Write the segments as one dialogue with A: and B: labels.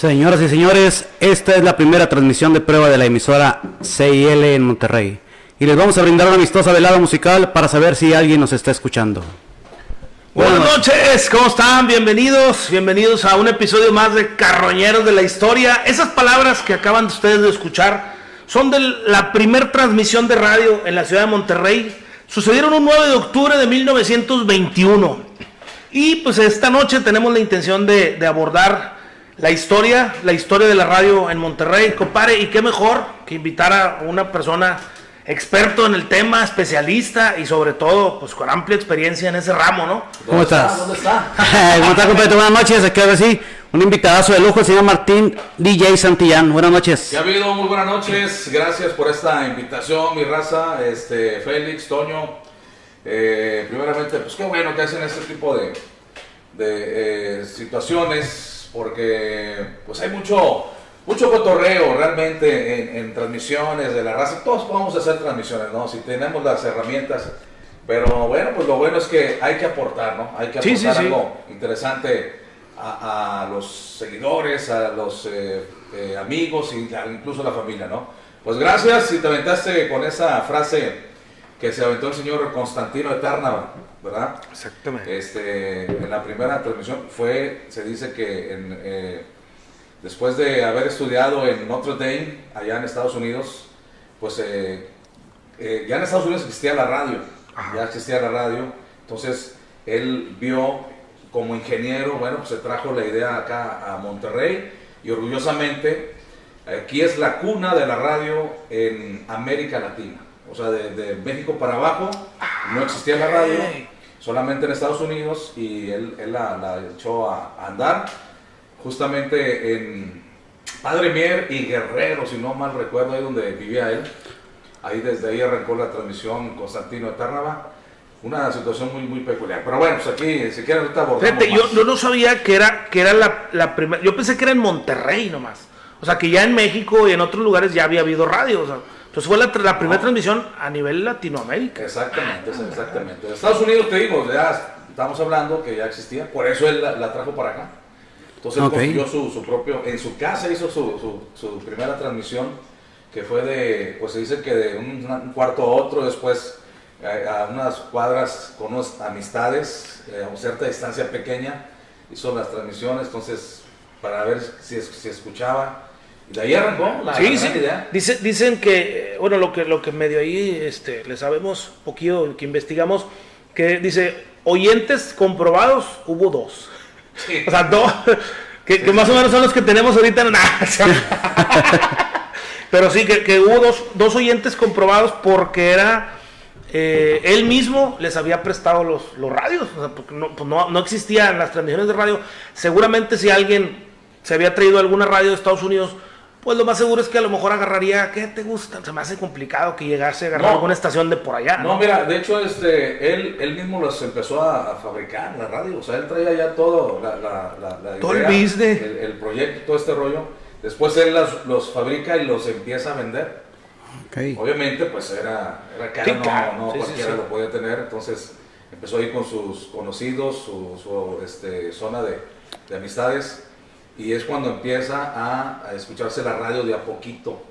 A: Señoras y señores, esta es la primera transmisión de prueba de la emisora CIL en Monterrey. Y les vamos a brindar una amistosa velada musical para saber si alguien nos está escuchando.
B: Buenas noches, ¿cómo están? Bienvenidos, bienvenidos a un episodio más de Carroñeros de la Historia. Esas palabras que acaban de ustedes de escuchar son de la primer transmisión de radio en la ciudad de Monterrey. Sucedieron un 9 de octubre de 1921. Y pues esta noche tenemos la intención de, de abordar la historia, la historia de la radio en Monterrey, compadre, y qué mejor que invitar a una persona experto en el tema, especialista y sobre todo, pues con amplia experiencia en ese ramo, ¿no?
A: ¿Cómo estás?
C: ¿Dónde está?
A: ¿Cómo estás, compadre? Buenas noches. Aquí ahora sí, un invitadazo de lujo, el señor Martín DJ Santillán. Buenas noches.
C: ¿Qué ha habido? Muy buenas noches. Gracias por esta invitación, mi raza. Este, Félix, Toño. Eh, primeramente, pues qué bueno que hacen este tipo de, de eh, situaciones porque pues hay mucho, mucho cotorreo realmente en, en, transmisiones de la raza. Todos podemos hacer transmisiones, ¿no? Si tenemos las herramientas. Pero bueno, pues lo bueno es que hay que aportar, ¿no? Hay que aportar
B: Sí, sí, sí.
C: algo interesante a, a los seguidores, a los eh, eh, amigos y a- incluso a la familia, ¿no? Pues gracias si te aventaste con esa frase que se aventó el señor Constantino de Tárnava, ¿verdad?
B: Exactamente.
C: Este, en la primera transmisión fue, se dice que en, eh, después de haber estudiado en Notre Dame, allá en Estados Unidos, pues eh, eh, ya en Estados Unidos existía la radio, ya existía la radio, entonces él vio como ingeniero, bueno, pues se trajo la idea acá a Monterrey y orgullosamente aquí es la cuna de la radio en América Latina, o sea, de, de México para abajo no existía la radio solamente en Estados Unidos y él, él la, la echó a, a andar justamente en Padre Mier y Guerrero, si no mal recuerdo, ahí donde vivía él. Ahí desde ahí arrancó la transmisión Constantino de Tárnava. Una situación muy, muy peculiar. Pero bueno, pues aquí, si quieren, ahorita
B: Fíjate, yo, yo no sabía que era, que era la, la primera. Yo pensé que era en Monterrey nomás. O sea, que ya en México y en otros lugares ya había habido radio. O sea, entonces fue la, primera
C: No.
B: transmisión a nivel Latinoamérica.
C: Exactamente, exactamente. En Estados Unidos, te digo, ya estamos hablando que ya existía, por eso él la, la trajo para acá. Entonces
A: Ok.
C: consiguió su, su propio, en su casa hizo su, su- su primera transmisión, que fue de, pues se dice que de un, un cuarto a otro, después a, a unas cuadras con unas amistades, eh, a cierta distancia pequeña, hizo las transmisiones, entonces para ver si, si escuchaba. De ahí arrancó la,
B: Sí, sí.
C: idea.
B: Dice, dicen que, bueno, lo que, lo que medio ahí este, le sabemos, poquillo que investigamos, que dice, oyentes comprobados, hubo dos.
C: Sí.
B: O sea, dos, que, que más o menos son los que tenemos ahorita en Pero sí, que, que hubo dos, dos oyentes comprobados porque era, eh, él mismo les había prestado los, los radios, o sea, porque no, pues no, no existían las transmisiones de radio. Seguramente si alguien se había traído alguna radio de Estados Unidos, pues lo más seguro es que a lo mejor agarraría, ¿qué te gusta? Se me hace complicado que llegase a agarrar
C: No.
B: alguna estación de por allá.
C: No, mira, de hecho, este, él, él mismo los empezó a, a fabricar, la radio. O sea, él traía ya todo, la, la, la, la
B: Todo el business.
C: El, el proyecto, todo este rollo. Después él los, los fabrica y los empieza a vender.
A: Ok.
C: Obviamente, pues era, era caro,
B: Sí,
C: no, no
B: Sí, sí,
C: cualquiera
B: sí.
C: lo podía tener. Entonces empezó ahí con sus conocidos, su, su, este, zona de, de amistades. Y es cuando empieza a, a escucharse la radio de a poquito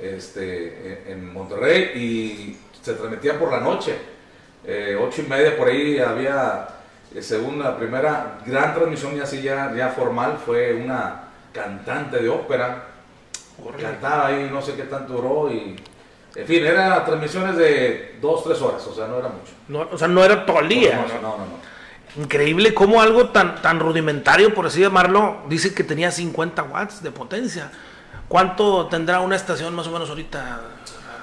C: este, en, en Monterrey y se transmitía por la noche. Eh, ocho y media por ahí había, eh, según la primera gran transmisión ya así ya, ya formal, fue una cantante de ópera. Cantaba ahí, no sé qué tanto duró y... En fin, eran transmisiones de dos, tres horas, o sea, no era mucho.
B: No, o sea, no era todo el día.
C: No,
B: ¿no?
C: no, no, no.
B: Increíble cómo algo tan, tan rudimentario, por así llamarlo, dice que tenía 50 watts de potencia. ¿Cuánto tendrá una estación más o menos ahorita?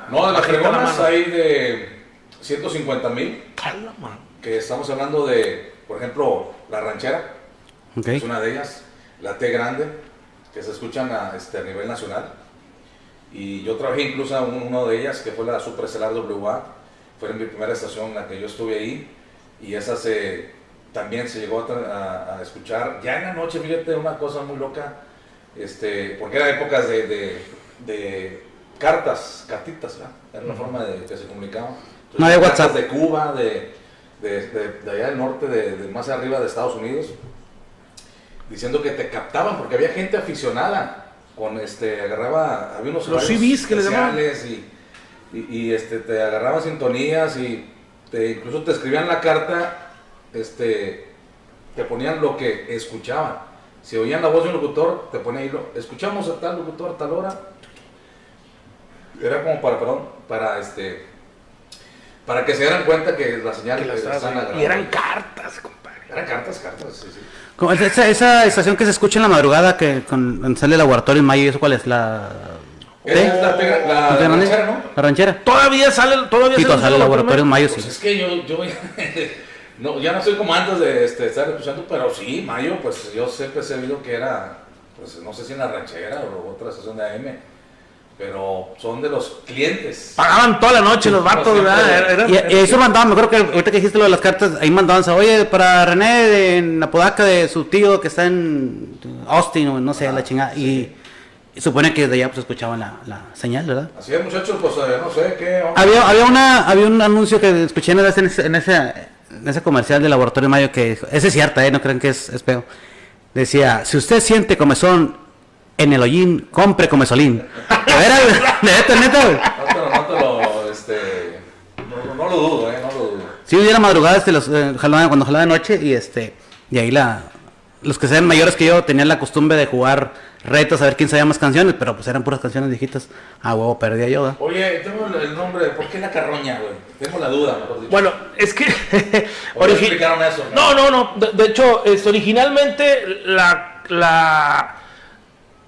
C: No, de las fregonas hay de 150 mil, que estamos hablando de, por ejemplo, La Ranchera,
A: Ok.
C: es una de ellas, la T Grande, que se escuchan a, este, a nivel nacional. Y yo trabajé incluso en una de ellas, que fue la Super Estelar WA, fue en mi primera estación en la que yo estuve ahí, y esa se, también se llegó a, escuchar, ya en la noche, fíjate, una cosa muy loca, este, porque eran épocas de, de- de cartas, cartitas, ¿verdad? Era la forma de que se comunicaban.
A: No había WhatsApp.
C: De Cuba, de, de, allá del norte, de, más arriba de Estados Unidos. diciendo que te captaban, porque había gente aficionada, con este, agarraba, había unos
B: Los CVs que le llamaban.
C: especiales y, y, y, este, te agarraban sintonías y te, incluso te escribían la carta, este, te ponían lo que escuchaban. Si oían la voz de un locutor, te ponían ahí, lo- escuchamos a tal locutor a tal hora. Era como para, perdón, para este, para que se dieran cuenta que la señal
B: Que
C: agarrando.
B: y eran cartas, compadre.
C: Eran cartas, cartas, sí, sí.
A: Como esa, esa estación que se escucha en la madrugada que con, sale el laboratorio en mayo, ¿y ¿eso cuál es? La...
C: Es la, la,
A: ¿No te
C: la ranchera, ¿no?
A: La ranchera.
B: Todavía sale, todavía
A: Sí, cuando sale el laboratorio en mayo,
C: Pues
A: sí.
C: es que yo, yo no, ya no soy como antes de este, estar escuchando, pero sí, Mayo, pues yo siempre he sabido que era, pues no sé si en la ranchera o otra estación de AM, pero son de los clientes.
B: Pagaban toda la noche los vatos. ¿verdad? Era- era-
A: Y, y eso mandaban, me acuerdo que ahorita que dijiste lo de las cartas, ahí mandaban, oye, para René de, en Apodaca de su tío que está en Austin o no sé, la chingada. Y, y supone que desde allá pues escuchaban la, la señal, ¿verdad?
C: Así es, muchachos, pues eh, no sé qué.
A: Había, había, una, había un anuncio que escuché en ese, en ese, ese, en ese comercial de Laboratorio Mayo que dijo- ese es cierto, ¿eh? no crean que es, es feo. Decía, si usted siente comezón en el hollín, compre comesolín. A ver, neta, neta, güey.
C: No te lo, no te lo, este, no, no lo dudo, eh, no lo dudo.
A: Sí, la madrugada este, los, eh, jalaban- cuando jalaba de noche y este y ahí la los que sean mayores que yo tenían la costumbre de jugar retos a ver quién sabía más canciones, pero pues eran puras canciones viejitas. Ah, huevo, perdía yo. ¿verdad?
C: Oye, tengo el- nombre, ¿por qué la carroña, güey? Tengo la duda, mejor dicho.
B: Bueno, es que.
C: ¿O ya
B: origi-
C: explicaron eso?
B: No, no, no. De, de hecho, es, originalmente la, la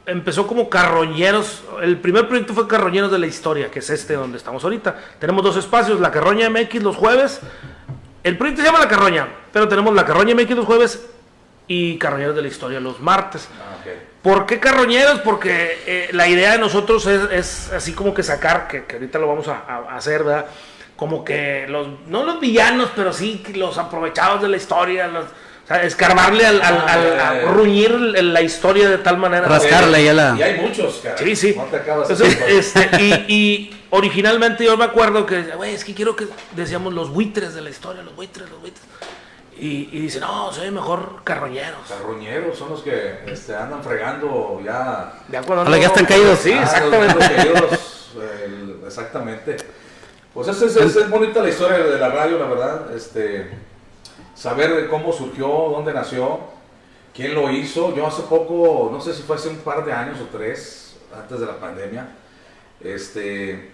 B: empezó como Carroñeros. El primer proyecto fue Carroñeros de la Historia, que es este donde estamos ahorita. Tenemos dos espacios, la Carroña MX los jueves. El proyecto se llama La Carroña, pero tenemos la Carroña MX los jueves y Carroñeros de la Historia los martes.
C: Ah, ok.
B: ¿Por qué carroñeros? Porque eh, la idea de nosotros es, es así como que sacar, que, que ahorita lo vamos a, a hacer, ¿verdad? Como que los, no los villanos, pero sí los aprovechados de la historia, los, o sea, escarbarle al, al- al- a ruñir la historia de tal manera.
A: Ras- Rascarle ya la-
C: Y hay muchos, cara.
B: Sí, sí.
C: No te acabas
B: Entonces,
C: de-
B: este, y, y originalmente yo me acuerdo que, güey, es que quiero que decíamos los buitres de la historia, los buitres, los buitres. Y, y dice, no, soy mejor carroñeros.
C: Carroñeros son los que este, andan fregando ya.
B: Ya cuando
A: ya están caídos.
B: Sí,
C: Ah,
B: exactamente.
C: los- los caídos, el- exactamente. Pues esa es, es bonita la historia de la radio, la verdad. Este, saber cómo surgió, dónde nació, quién lo hizo. Yo hace poco, no sé si fue hace un par de años o tres, antes de la pandemia, este,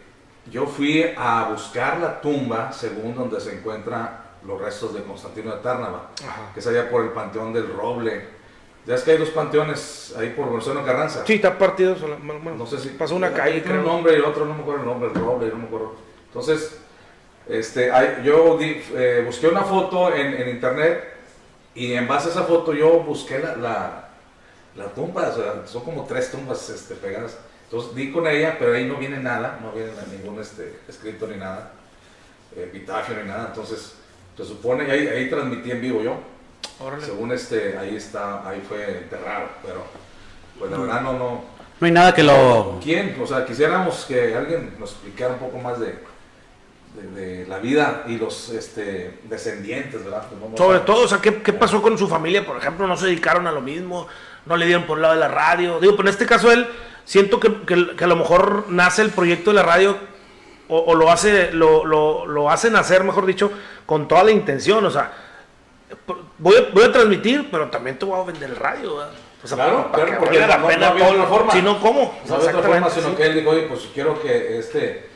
C: yo fui a buscar la tumba, según donde se encuentran los restos de Constantino de Tárnava,
B: Ajá.
C: que es allá por el Panteón del Roble. Ya es que hay dos panteones ahí por Gonzalo Carranza.
B: Sí, está partido. bueno,
C: No sé si
B: pasó una calle,
C: un nombre y el otro no me acuerdo el nombre, el Roble, no me acuerdo. Entonces, este, hay- yo di- eh, busqué una foto en, en internet y en base a esa foto yo busqué la, la, la tumba, o sea, son como tres tumbas este, pegadas. Entonces di con ella, pero ahí no viene nada, no viene ningún este, escrito ni nada, eh, epitafio ni nada. Entonces, se supone, y ahí, ahí transmití en vivo yo.
B: Órale.
C: Según este, ahí está, ahí fue enterrado, pero pues la verdad no, no,
A: No hay nada que lo
C: ¿Quién? O sea, quisiéramos que alguien nos explicara un poco más de, de, de la vida y los este, descendientes, ¿verdad? Pues no-
B: Sobre todo, o sea, ¿qué, qué pasó con su familia? Por ejemplo, no se dedicaron a lo mismo, no le dieron por el lado de la radio. Digo, pero en este caso él, siento que, que- que a lo mejor nace el proyecto de la radio o, o lo hace, lo, lo, lo hace nacer, mejor dicho, con toda la intención. O sea, voy a, voy a transmitir, pero también te voy a vender el radio, ¿verdad? O sea,
C: Claro, claro,
B: que
C: porque
B: la
C: no-
B: pena
C: no
B: todo.
C: forma.
B: Si no, ¿cómo?
C: No había otra forma, sino
B: sí.
C: que él dijo, oye, pues quiero que este,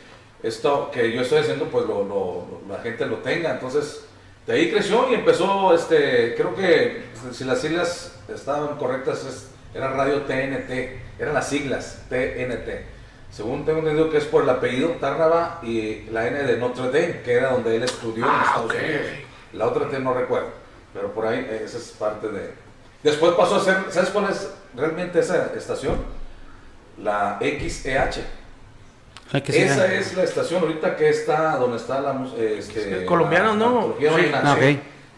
C: esto que yo estoy haciendo, pues lo, lo- lo- la gente lo tenga. Entonces, de ahí creció y empezó, este, creo que si las siglas estaban correctas, es- era Radio TNT, eran las siglas TNT. Según tengo entendido que es por el apellido Tárnava y la N de Notre Dame, que era donde él estudió en
B: Ah,
C: Estados
B: ok.
C: Unidos. La otra T no recuerdo, pero por ahí eh, esa es parte de... Después pasó a ser, ¿sabes cuál es realmente esa estación? La XEH.
A: Sí,
C: esa
A: ah.
C: es la estación ahorita que está donde está la eh, este,
B: Es colombiana,
C: la-
B: ¿no?
C: la
B: Sí.
C: Marina,
A: Ah,
C: sí,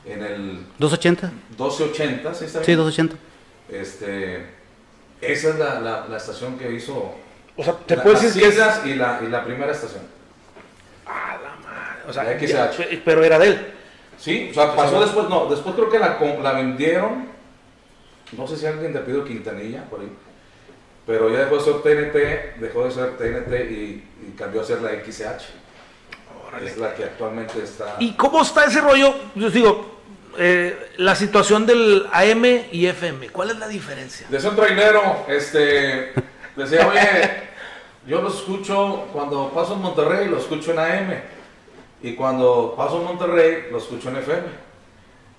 A: ok.
C: En el
A: 280.
C: 1280, ¿sí está
A: Sí,
C: bien?
A: 280.
C: Este, esa es la, la- la estación que hizo.
B: O sea, te
C: la-
B: puedo
C: las
B: decir que es...
C: y la, y la primera estación.
B: Ah, la madre. O sea,
C: La
B: ya-
C: XH.
B: pero era de él.
C: Sí, o sea, pasó después, no, después creo que la, vendieron no sé si alguien te pidió Quintanilla por ahí, pero ya dejó de ser TNT, dejó de ser TNT y, y cambió a ser la XH. Es la que actualmente está.
B: ¿Y cómo está ese rollo? Yo digo, eh, la situación del AM y FM, ¿cuál es la diferencia?
C: De ser trainero, este, decía, oye, yo lo escucho cuando paso en Monterrey, lo escucho en AM. Y cuando paso en Monterrey, lo escucho en FM.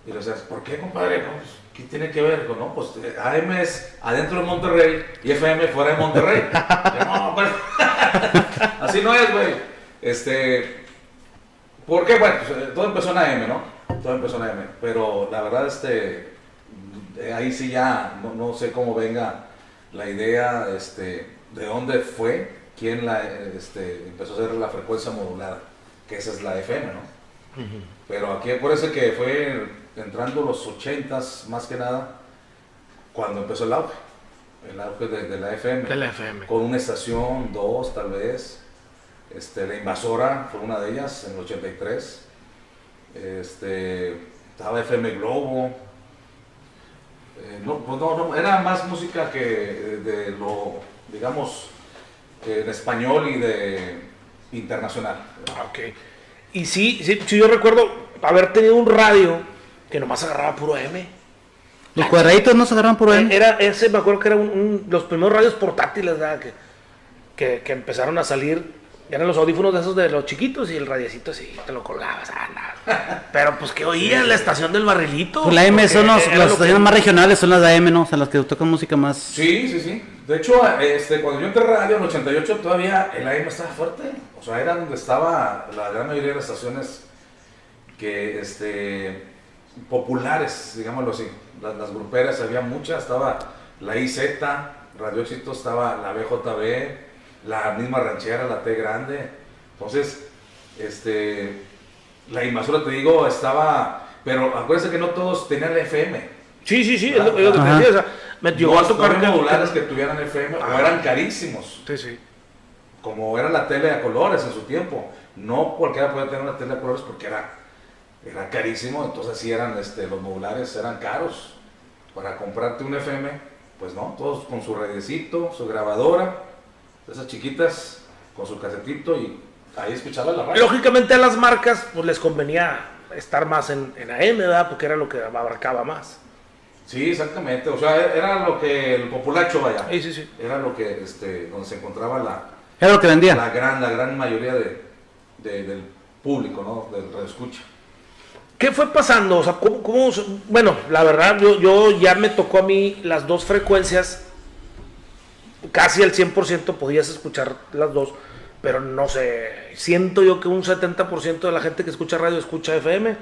C: Y le decías, ¿por qué, compadre? No, pues, ¿Qué tiene que ver con, no? Pues AM es adentro de Monterrey y FM fuera de Monterrey. Así no es, güey. Este, ¿por qué? Bueno, pues, eh, todo empezó en AM, ¿no? Todo empezó en AM. Pero la verdad, este, eh, ahí sí ya, no, no sé cómo venga la idea, este, de dónde fue, quién la, este, empezó a hacer la frecuencia modulada, que esa es la FM, ¿no? Pero aquí acuérdense que fue entrando los 80s más que nada, cuando empezó el auge, el auge de, de la FM.
B: De la FM.
C: Con una estación, dos tal vez. Este, la invasora fue una de ellas en el 83. Este, estaba FM Globo. Eh, no, pues no, no, era más música que de lo, digamos, en español y de internacional.
B: Ah, Ok. Y sí, sí, sí, yo recuerdo haber tenido un radio que nomás agarraba puro M.
A: Los cuadraditos no se agarran por ahí.
B: Era ese, me acuerdo que era un, un- los primeros radios portátiles ¿verdad? Que, que, que empezaron a salir. Eran los audífonos de esos de los chiquitos y el radiecito así, te lo colgabas. ah, nada. Pero pues que oías la estación del barrilito.
A: Pues la M son los, las
B: lo que-
A: estaciones más regionales, son las de AM, ¿no? O sea, las que tocan música más.
C: Sí, sí, sí. De hecho, este, cuando yo entré a radio en el 88, todavía el AM estaba fuerte. O sea, era donde estaba la gran mayoría de las estaciones que, este, populares, digámoslo así. Las, las gruperas, había muchas. Estaba la IZ, Radio Éxito, estaba la BJB, la misma ranchera, la T Grande. Entonces, este, la invasora, te digo, estaba... Pero acuérdense que no todos tenían la FM.
B: Sí, sí, sí, es lo, es lo que te
A: Ajá.
B: decía. O sea, me llegó a tocar
C: modulares que tuvieran FM o
B: Ajá.
C: eran carísimos,
B: Sí, sí.
C: como era la tele a colores en su tiempo. No cualquiera podía tener una tele a colores porque era, era carísimo, entonces sí eran, este, los modulares eran caros. Para comprarte un FM, pues no, todos con su radiecito, su grabadora, esas chiquitas, con su casetito y ahí escuchaba la radio.
B: Lógicamente a las marcas pues les convenía estar más en, en AM, ¿verdad? Porque era lo que abarcaba más.
C: Sí, exactamente, o sea, era lo que el populacho vaya.
B: Sí, sí, sí.
C: Era lo que, este, donde se encontraba la,
A: Era lo que vendía.
C: la gran, la gran mayoría de, de- del público, ¿no? Del radioescucha.
B: ¿Qué fue pasando? O sea, ¿cómo, bueno, la verdad, yo, yo ya me tocó a mí las dos frecuencias, casi al 100% podías escuchar las dos, pero no sé, siento yo que un 70% de la gente que escucha radio escucha FM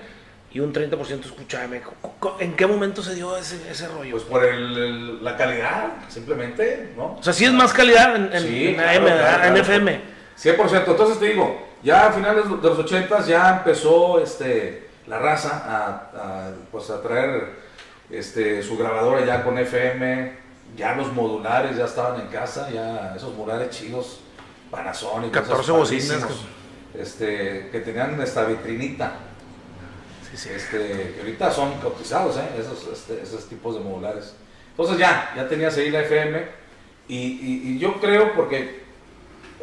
B: y un 30% escucha AM. ¿En qué momento se dio ese, ese rollo?
C: Pues por el- el- la calidad, simplemente, ¿no?
B: o sea, sí es más calidad en, en,
C: Sí,
B: en
C: claro,
B: AM, en
C: claro.
B: FM.
C: 100%. Entonces te digo, ya a finales de los 80 ya empezó este, la raza a, a, pues a traer este, su grabadora ya con FM, ya los modulares ya estaban en casa, ya esos modulares chidos, Panasonic,
B: 14
C: esos
B: bocinas
C: padrísimos, este, que tenían esta vitrinita.
B: Sí, sí.
C: Este, que ahorita son cotizados, ¿eh? esos, este, esos tipos de modulares. Entonces ya, ya tenías ahí la FM y, y- y yo creo porque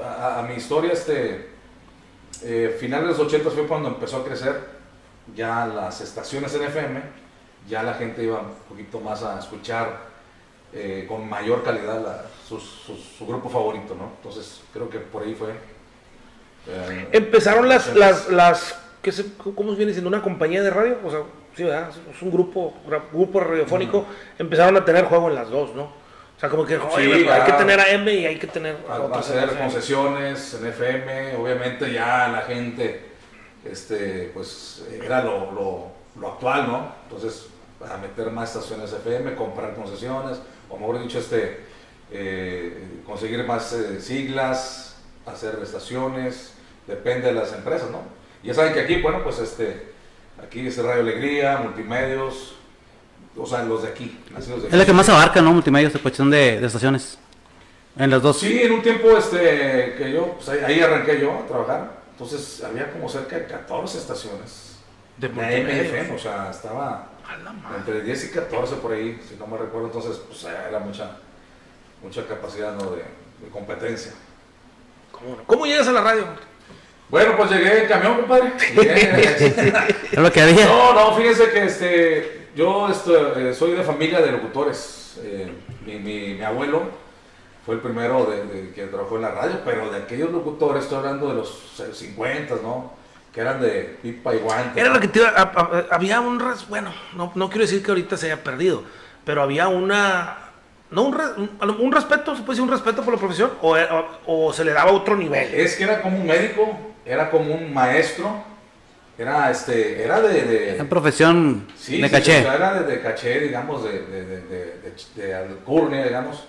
C: a, a mi historia, este, eh, finales de los 80 fue cuando empezó a crecer ya las estaciones en FM, ya la gente iba un poquito más a escuchar eh, con mayor calidad la- sus- sus- su grupo favorito, ¿no? Entonces creo que por ahí fue. eh,
B: Empezaron las,
C: 80s.
B: las, las, ¿qué se, ¿cómo viene siendo? ¿Una compañía de radio? O sea, sí, ¿verdad? Es un grupo, grupo radiofónico. Empezaron a tener juego en las dos, ¿no? O sea, como que,
C: Sí,
B: hay que tener AM y hay que tener
C: a, a
B: otras
C: hacer
B: FM.
C: concesiones en FM, obviamente ya la gente, este, pues era lo, lo, lo actual, ¿no? Entonces, para meter más estaciones FM, comprar concesiones, o mejor dicho, este, eh, conseguir más eh, siglas, hacer estaciones, depende de las empresas, ¿no? Ya saben que aquí, bueno, pues este, aquí es Radio Alegría, Multimedios, o sea, los de aquí, nacidos de
A: Es la que más abarca, ¿no? Multimedia, esta cuestión de, de estaciones. En las dos.
C: Sí, en un tiempo este, que yo, pues ahí, ahí arranqué yo a trabajar. Entonces había como cerca de 14 estaciones.
B: De
C: De. MFM, o sea, estaba Entre 10 y 14 por ahí, si no me recuerdo, entonces pues era mucha, mucha capacidad ¿no? de, competencia.
B: ¿Cómo, ¿Cómo llegas a la radio?
C: Bueno, pues llegué en camión, compadre.
A: es lo que había.
C: No, no, fíjense que este, yo este, soy de familia de locutores. Eh, mi, mi, mi, abuelo fue el primero de, que trabajó en la radio, pero de aquellos locutores, estoy hablando de los 50, ¿no? Que eran de pipa y guante.
B: Era lo que te iba, había un, bueno, no, no quiero decir que ahorita se haya perdido, pero había una no un, un, respeto, se puede decir un respeto por la profesión, o, o, se le daba otro nivel.
C: Es que era como un médico, era como un maestro, era este, era de, de
A: profesión de caché.
C: era de, caché, digamos, de, de, alcurnia, digamos.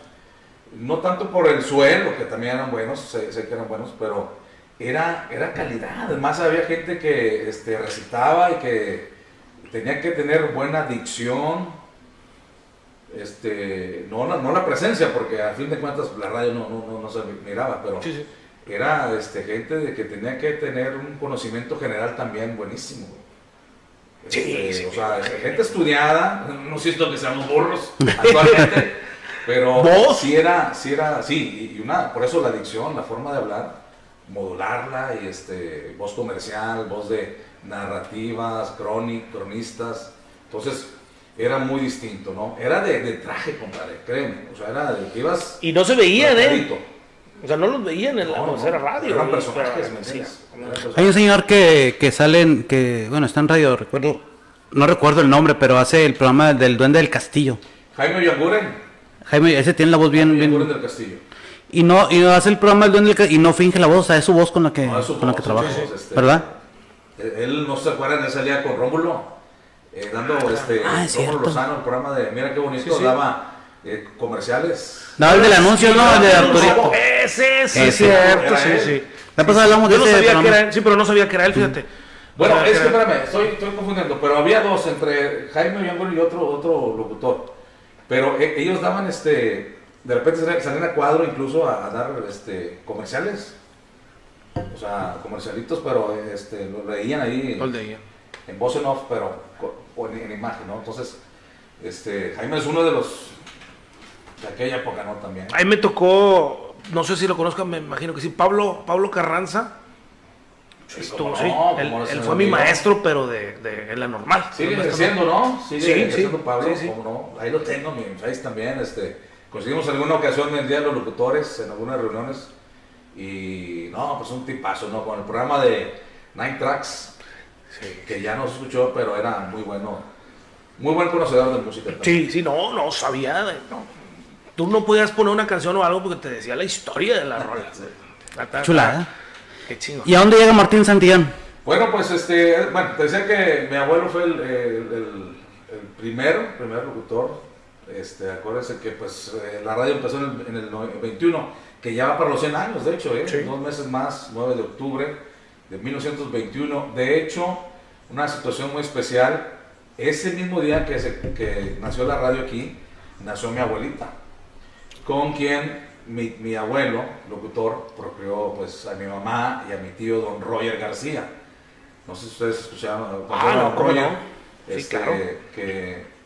C: No tanto por el suelo, que también eran buenos, sé, que eran buenos, pero era, era calidad. Además había gente que este, recitaba y que tenía que tener buena dicción, este, no, la, no la presencia, porque a fin de cuentas la radio no, no, no se miraba, pero era este, gente de que tenía que tener un conocimiento general también buenísimo. Este, o sea, gente estudiada, no siento que seamos burros actualmente, pero ¿Vos? sí era, sí era, sí, y una, por eso la dicción, la forma de hablar, modularla y este, voz comercial, voz de narrativas, crónicas, cronistas, entonces era muy distinto, ¿no? Era de, de traje, compadre, créeme. O sea, era de que ibas.
B: Y no se veía, ¿eh? O sea, no los veían en la no, radio.
C: Eran personajes,
A: Hay un señor que, que sale, que, bueno, está en radio, recuerdo, no recuerdo el nombre, pero hace el programa del Duende del Castillo.
C: Jaime Yanguren.
A: Jaime, ese tiene la voz bien.
C: Jaime bien... del Castillo.
A: Y no, y no hace el programa del Duende del y no finge la voz, o sea, es su voz con la que, con la que trabaja. Este, ¿Verdad?
C: Él, no se acuerdan, él salía con Rómulo eh, dando ah, este ah, Lozano, el programa de Mira qué bonito, daba eh, comerciales.
A: Daba el del anuncio, ¿no? El de Arturito.
B: Ese, sí, es cierto, sí, sí.
A: La pasada hablamos de
B: Yo no sabía que era sí, pero no sabía que era él, fíjate.
C: Bueno, es que espérame, estoy, estoy confundiendo, pero había dos entre Jaime Yangol y otro, otro locutor. Pero eh, ellos daban este, de repente salían a cuadro incluso a, dar este, comerciales. O sea, comercialitos, pero este, lo leían ahí. En voz en off, pero en, imagen, ¿no? Entonces, este, Jaime es uno de los de aquella época, ¿no? También.
B: Ahí me tocó, no sé si lo conozcan, me imagino que sí, Pablo, Pablo Carranza. Sí, Estuvo, sí. él, fue mi maestro, pero de, de, en la normal.
C: Sigue siendo, ¿no? Sigue sí, siendo Pablo, no? Ahí lo tengo, mi Face también, este, conseguimos alguna ocasión en el Día de los Locutores, en algunas reuniones, y no, pues un tipazo, ¿no? Con el programa de Nine Tracks, que ya no se escuchó, pero era muy bueno, muy buen conocedor de música.
B: Sí, sí, no, no sabía. no. Tú no podías poner una canción o algo porque te decía la historia de la rola.
A: Chulada. Qué chingo. ¿Y a dónde llega Martín Santillán?
C: Bueno, pues este, bueno, te decía que mi abuelo fue el, el, el, primero, primer locutor. Este, acuérdense que pues eh, la radio empezó en el, 21, que ya va para los 100 años, de hecho, ¿eh? dos meses más, 9 de octubre de 1921. De hecho, una situación muy especial, ese mismo día que, se, que nació la radio aquí, nació mi abuelita, con quien mi, mi, abuelo, locutor, procreó pues, a mi mamá y a mi tío don Roger García. No sé si ustedes escucharon
B: ah, no, Roger,
C: este, que,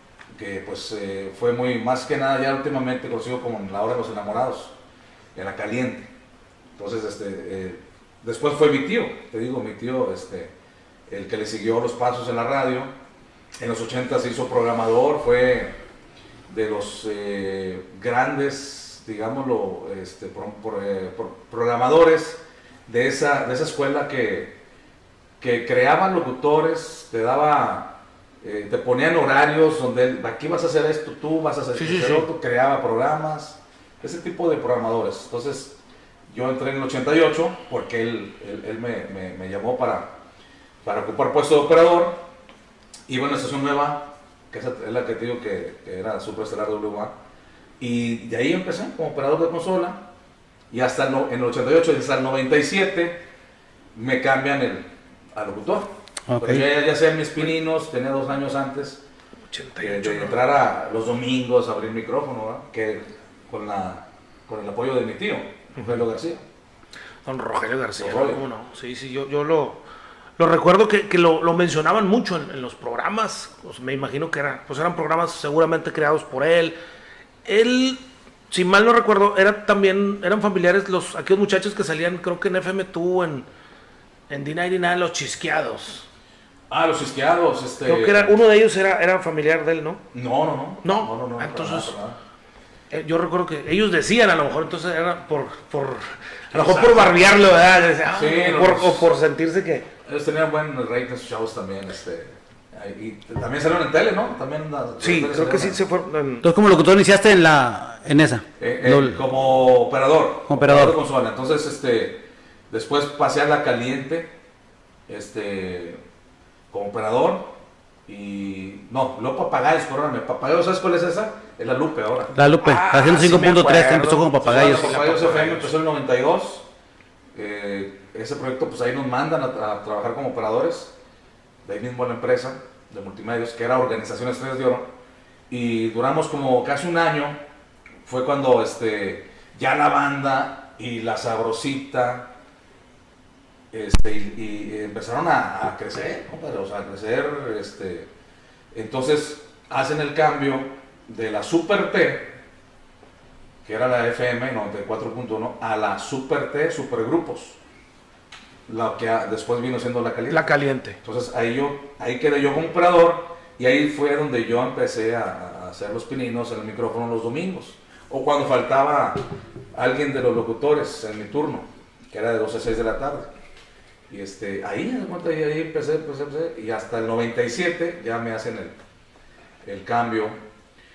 C: que, pues eh, fue muy, más que nada ya últimamente conocido como la hora de los enamorados, era caliente. Entonces, este, eh, Después fue mi tío, te digo, mi tío, este, el que le siguió los pasos en la radio. En los 80 se hizo programador, fue de los eh, grandes, digámoslo, este, programadores de esa, de esa escuela que, que creaban locutores, te daba, eh, te ponían horarios donde aquí vas a hacer esto, tú vas a hacer esto, creaba programas, ese tipo de programadores. Entonces, yo entré en el 88 porque él, él, me, me, llamó para, para ocupar puesto de operador. Iba a una estación nueva, que es la que te digo que, era Superestelar WA. Y de ahí empecé como operador de consola. Y hasta el, en el 88, hasta el 97, me cambian el, al locutor. Okay. ya, ya sé mis pininos, tenía dos años antes 88, de, entrar a los domingos a abrir micrófono, que con, la, con el apoyo de mi tío. Rogelio García.
B: Don Rogelio García, ¿cómo no? Sí, sí, yo, yo lo, Lo recuerdo que, que lo, lo, mencionaban mucho en, en los programas. Pues me imagino que era, pues eran programas seguramente creados por él. Él, si mal no recuerdo, era también, eran familiares los aquellos muchachos que salían, creo que en FM tú, en, en D99, los chisqueados.
C: Ah, los chisqueados, este.
B: Creo que era, uno de ellos era, era familiar de él, ¿no?
C: No, no, no.
B: No,
C: no, no, no
B: entonces.
C: nada,
B: Eh, yo recuerdo que ellos decían a lo mejor, entonces era por, por a lo mejor por barbearlo, ¿verdad? Decían, ah,
C: Sí,
B: por-
C: los-
B: o por sentirse que...
C: Ellos tenían buen rate en sus shows también, este. Y también salieron en tele, ¿no? También. la-
B: Sí, creo que sí se fueron... en-
A: Entonces, como locutor iniciaste en la en esa.
C: Eh, eh, como operador.
A: Como operador.
C: de consola. Entonces, este, después pasé a la caliente, este, como operador. Y no, luego papagayos, perdóname. Papagayos, ¿sabes cuál es esa? Es la Lupe ahora.
A: La Lupe,
B: Ah,
A: haciendo
B: sí me
A: 5.3,
B: acuerdo.
A: empezó como papagayos.
C: Papagayos, papagayos FM empezó en el 92. Eh, ese proyecto, pues ahí nos mandan a, a trabajar como operadores. De ahí mismo la empresa de multimedios, que era Organización Estrellas de Oro. Y duramos como casi un año. Fue cuando este, ya la banda y la sabrosita este, y, y empezaron a, a crecer, compadre, o sea, a crecer. Este, entonces hacen el cambio de la Super T, que era la FM 94.1, a la Super T, Supergrupos. Lo que después vino siendo la calidad.
B: La caliente.
C: Entonces ahí yo, ahí quedé yo como operador y ahí fue donde yo empecé a, a hacer los pininos en el micrófono los domingos. O cuando faltaba alguien de los locutores en mi turno, que era de 12 a 6 de la tarde. Y este, ahí, y ahí empecé, empecé, empecé, y hasta el 97 ya me hacen el, el cambio.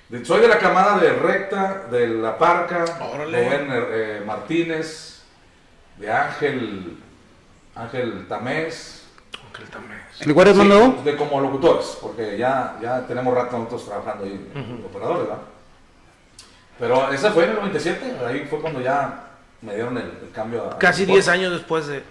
C: De- Soy de la camada de Recta, de La Parca,
B: Órale.
C: Rubén eh, Martínez, de Ángel, Ángel Tamés,
B: él también.
A: ¿El guardia es
C: Sí,
A: nuevo?
C: de como locutores, porque ya, ya tenemos rato nosotros trabajando ahí, operadores, ¿verdad? Pero esa fue en el 97, ahí fue cuando ya me dieron el, el cambio a...
B: Casi
C: a-
B: 10 años después de...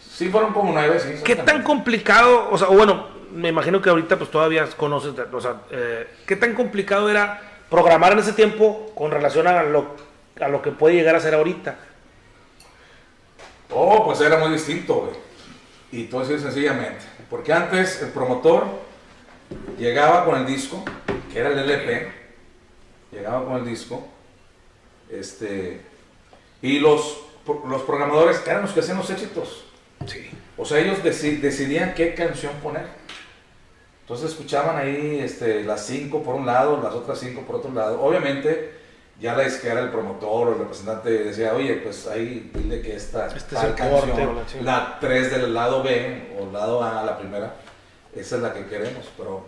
C: Sí, fueron como nueve, sí.
B: ¿Qué tan complicado, o sea, o bueno, me imagino que ahorita pues todavía conoces, o sea, eh, ¿qué tan complicado era programar en ese tiempo con relación a lo, a lo que puede llegar a ser ahorita?
C: Oh, pues era muy distinto, güey. Y todo así sencillamente. Porque antes el promotor llegaba con el disco, que era el LP, llegaba con el disco, este, y los, los programadores eran los que hacían los éxitos.
B: Sí.
C: O sea, ellos deci- decidían qué canción poner. Entonces escuchaban ahí este, las cinco por un lado, las otras cinco por otro lado. Obviamente, ya la disquera, el promotor o el representante decía, oye, pues ahí dile que esta
B: Este
C: tal
B: corte
C: canción,
B: la chingada".
C: la 3 del lado B o lado A, la primera, esa es la que queremos. Pero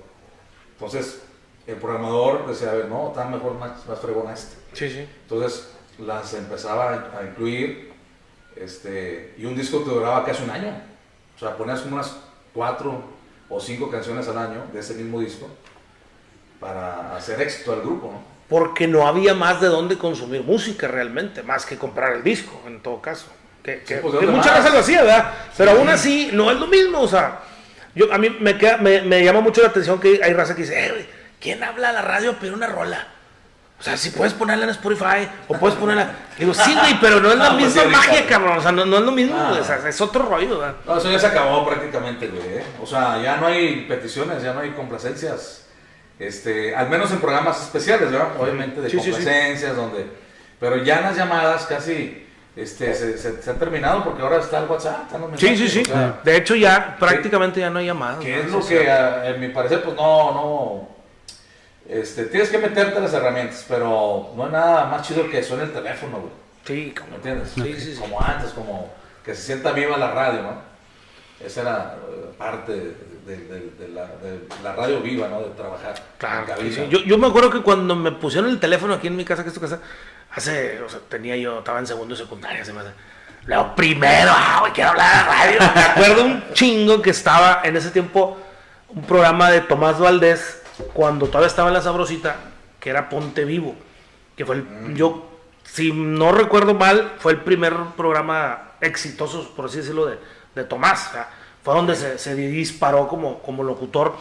C: entonces el programador decía, a ver, no, está mejor más, más fregona esta.
B: Sí, sí.
C: Entonces las empezaba a incluir este, y un disco te duraba casi un año. O sea, ponías como unas cuatro o cinco canciones al año de ese mismo disco para hacer éxito al grupo, ¿no?
B: Porque no había más de dónde consumir música realmente, más que comprar el disco, en todo caso. Que, que-
C: Sí, pues, ¿de
B: que muchas veces lo hacía, ¿verdad? Pero aún así, no es lo mismo, o sea, yo, a mí me, queda, me, me llama mucho la atención que hay raza que dice, eh, ¿quién habla a la radio pero una rola? O sea, si puedes ponerla en Spotify o puedes ponerla. Digo, sí, güey, pero no es la
C: Ah, pues
B: misma
C: sí,
B: magia, cabrón. O sea, no, no es lo mismo,
C: Ah.
B: güey, o sea, es otro rollo, ¿verdad?
C: No, eso ya se acabó prácticamente, güey. ¿eh? O sea, ya no hay peticiones, ya no hay complacencias. Este, al menos en programas especiales, ¿verdad? Obviamente de
B: Sí,
C: complacencias, donde. Pero ya en las llamadas casi este, se, se, se han terminado porque ahora está el WhatsApp.
B: Sí, sí, sí.
C: o sea,
B: De hecho, ya prácticamente ya no hay llamadas.
C: que
B: ¿no?
C: es lo que, a- en mi parecer, pues no, no. Este, tienes que meterte las herramientas, pero no hay nada más chido que suene el teléfono, güey.
B: Sí,
C: ¿Me
B: como.
C: entiendes?
B: Sí, sí, sí.
C: Como antes, como que se sienta viva la radio, ¿no? Esa era eh, parte de, de- de- de la, de la radio viva, ¿no? De trabajar.
B: Claro,
C: en
B: sí. Yo, yo me acuerdo que cuando me pusieron el teléfono aquí en mi casa, que es tu casa, hace, o sea, tenía yo, estaba en segundo de secundaria, se me hace. Luego primero, ah, güey, quiero hablar la radio. Me acuerdo un chingo que estaba en ese tiempo un programa de Tomás Valdés, cuando todavía estaba en la Sabrosita, que era Ponte Vivo, que fue el, yo, si no recuerdo mal, fue el primer programa exitoso, por así decirlo, de, de Tomás. o sea, fue donde se, se disparó como, como locutor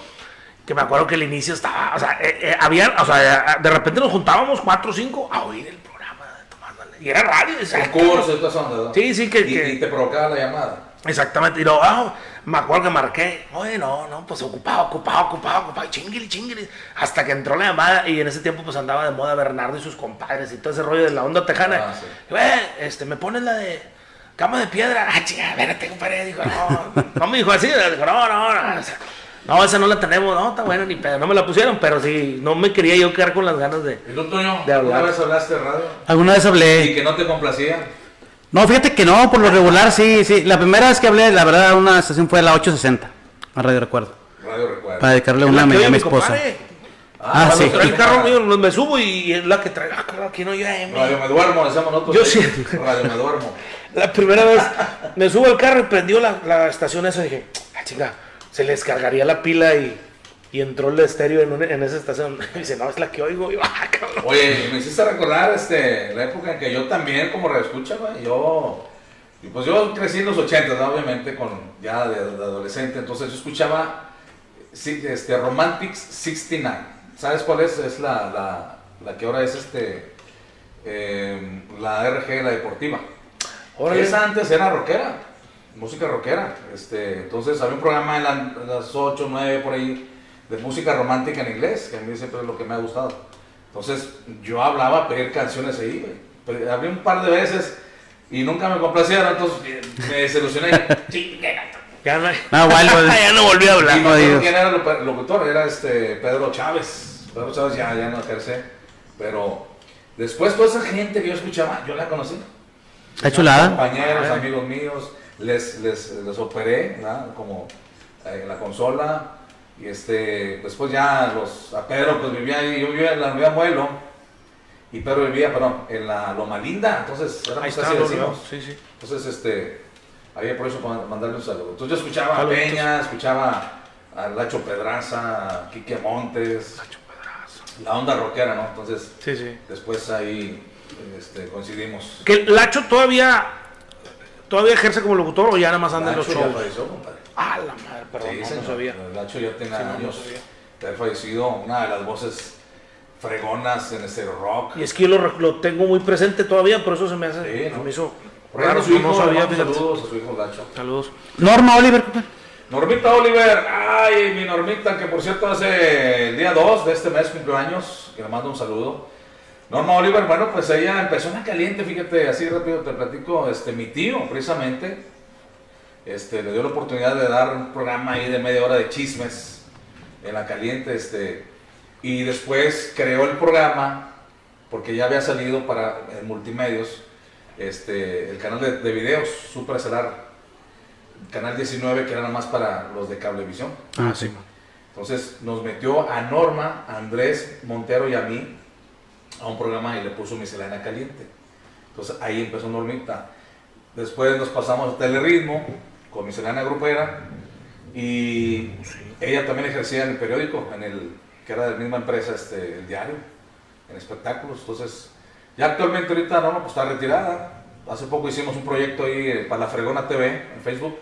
B: que me acuerdo que el inicio estaba, o sea, eh, eh, había, o sea, de repente nos juntábamos cuatro o cinco a oír el programa de Tomás. Y era radio.
C: exacto. Concursos, todas ondas,
B: Sí, sí, que
C: y,
B: que...
C: y te provocaba la llamada.
B: Exactamente. Y luego, ah, me acuerdo que marqué. Oye, no, no, pues ocupado, ocupado, ocupado, ocupado. Chinguili, chinguili. Hasta que entró la llamada y en ese tiempo pues andaba de moda Bernardo y sus compadres y todo ese rollo de la onda tejana. Ah, sí. y, este, me pones la de cama de piedra. Ah, chica, espérate, compadre. Dijo, no, no me dijo así. Dijo, no, no, no. No, esa no la tenemos, no, está buena ni pedo. No me la pusieron, pero sí, no me quería yo quedar con las ganas de.
C: ¿Y tú, Toño? ¿Alguna vez hablaste de radio?
A: Alguna vez hablé.
C: ¿Y que no te complacía?
A: No, fíjate que no, por lo regular sí, sí. La primera vez que hablé, la verdad, una estación fue la 860, a Radio Recuerdo.
C: Radio Recuerdo.
A: Para dedicarle una a mi, esposa.
B: Ah, ah sí. El carro mío me subo y es la que trae. Ah, aquí no
C: llueve. Radio me duermo, decíamos nosotros.
B: Yo sí.
C: Radio me duermo.
B: La primera vez me subo al carro y prendió la, la estación esa y dije, ah, chinga, se les cargaría la pila y y entró el estéreo en, en esa estación. Y dice, no, es la que oigo. Y ah,
C: Oye, me hiciste recordar este, la época en que yo también, como reescucha, yo. Y pues yo crecí en los 80, obviamente, con, ya de, adolescente. Entonces yo escuchaba este, Romantics 69. ¿Sabes cuál es? Es la, la, la que ahora es este, em, la RG, la deportiva. Esa antes era rockera, música rockera. Este, entonces había un programa en, en las 8, 9 por ahí de música romántica en inglés, que a mí siempre es lo que me ha gustado. Entonces yo hablaba a pedir canciones ahí, güey. Hablé un par de veces y nunca me complacieron, entonces me desilusioné.
B: ya no, no, ya no volví a hablar.
C: Y no quién era el locutor, era este Pedro Chávez. Pedro Chávez ya, ya no ejerce, pero después toda esa gente que yo escuchaba, yo la conocí.
A: ¿Está chulada?
C: Compañeros, amigos míos, les, les, les operé, ¿no? como en la consola y este, después ya los, a Pedro pues vivía ahí, yo vivía en la Unidad Muelo, y Pedro vivía, perdón, en la Loma Linda, entonces
B: ahí está, sí, sí.
C: Entonces, este, había por eso mandarle un saludo. Entonces yo escuchaba a Peña, escuchaba a Lacho Pedraza, a Quique Montes.
B: Lacho Pedraza.
C: La onda rockera, ¿no? Entonces,
B: sí, sí.
C: después ahí este, coincidimos.
B: ¿Que Lacho todavía, todavía ejerce como locutor o ya nada más anda en los shows? Ah, la madre, perdón, sí, no, sabía.
C: El Nacho ya tiene años de haber fallecido, una de las voces fregonas en este rock.
B: Y es que yo lo, lo, tengo muy presente todavía, por eso se me hace, sí, ¿no? me hizo
C: raro, su hijo, no sabía. Saludos a su hijo Nacho.
B: Saludos.
A: Norma Oliver.
C: Normita Oliver, ay, mi Normita, que por cierto hace el día 2 de este mes cumplió años, que le mando un saludo. Norma Oliver, bueno, pues ella empezó en la caliente, fíjate, así rápido te platico, este, mi tío, precisamente, este, le dio la oportunidad de dar un programa ahí de media hora de chismes en la caliente, este, y después creó el programa, porque ya había salido para en multimedios, este, el canal de, de videos, Super Canal 19, que era nada más para los de Cablevisión.
A: Ah, sí.
C: Entonces nos metió a Norma, a Andrés Montero y a mí a un programa y le puso Miscelánea Caliente. Entonces ahí empezó Normita. Después nos pasamos a Teleritmo, miscelánea grupera y ella también ejercía en el periódico, en el, que era de la misma empresa, este, el diario, en espectáculos. Entonces, ya actualmente ahorita no, pues está retirada. Hace poco hicimos un proyecto ahí eh, para la Fregona TV en Facebook.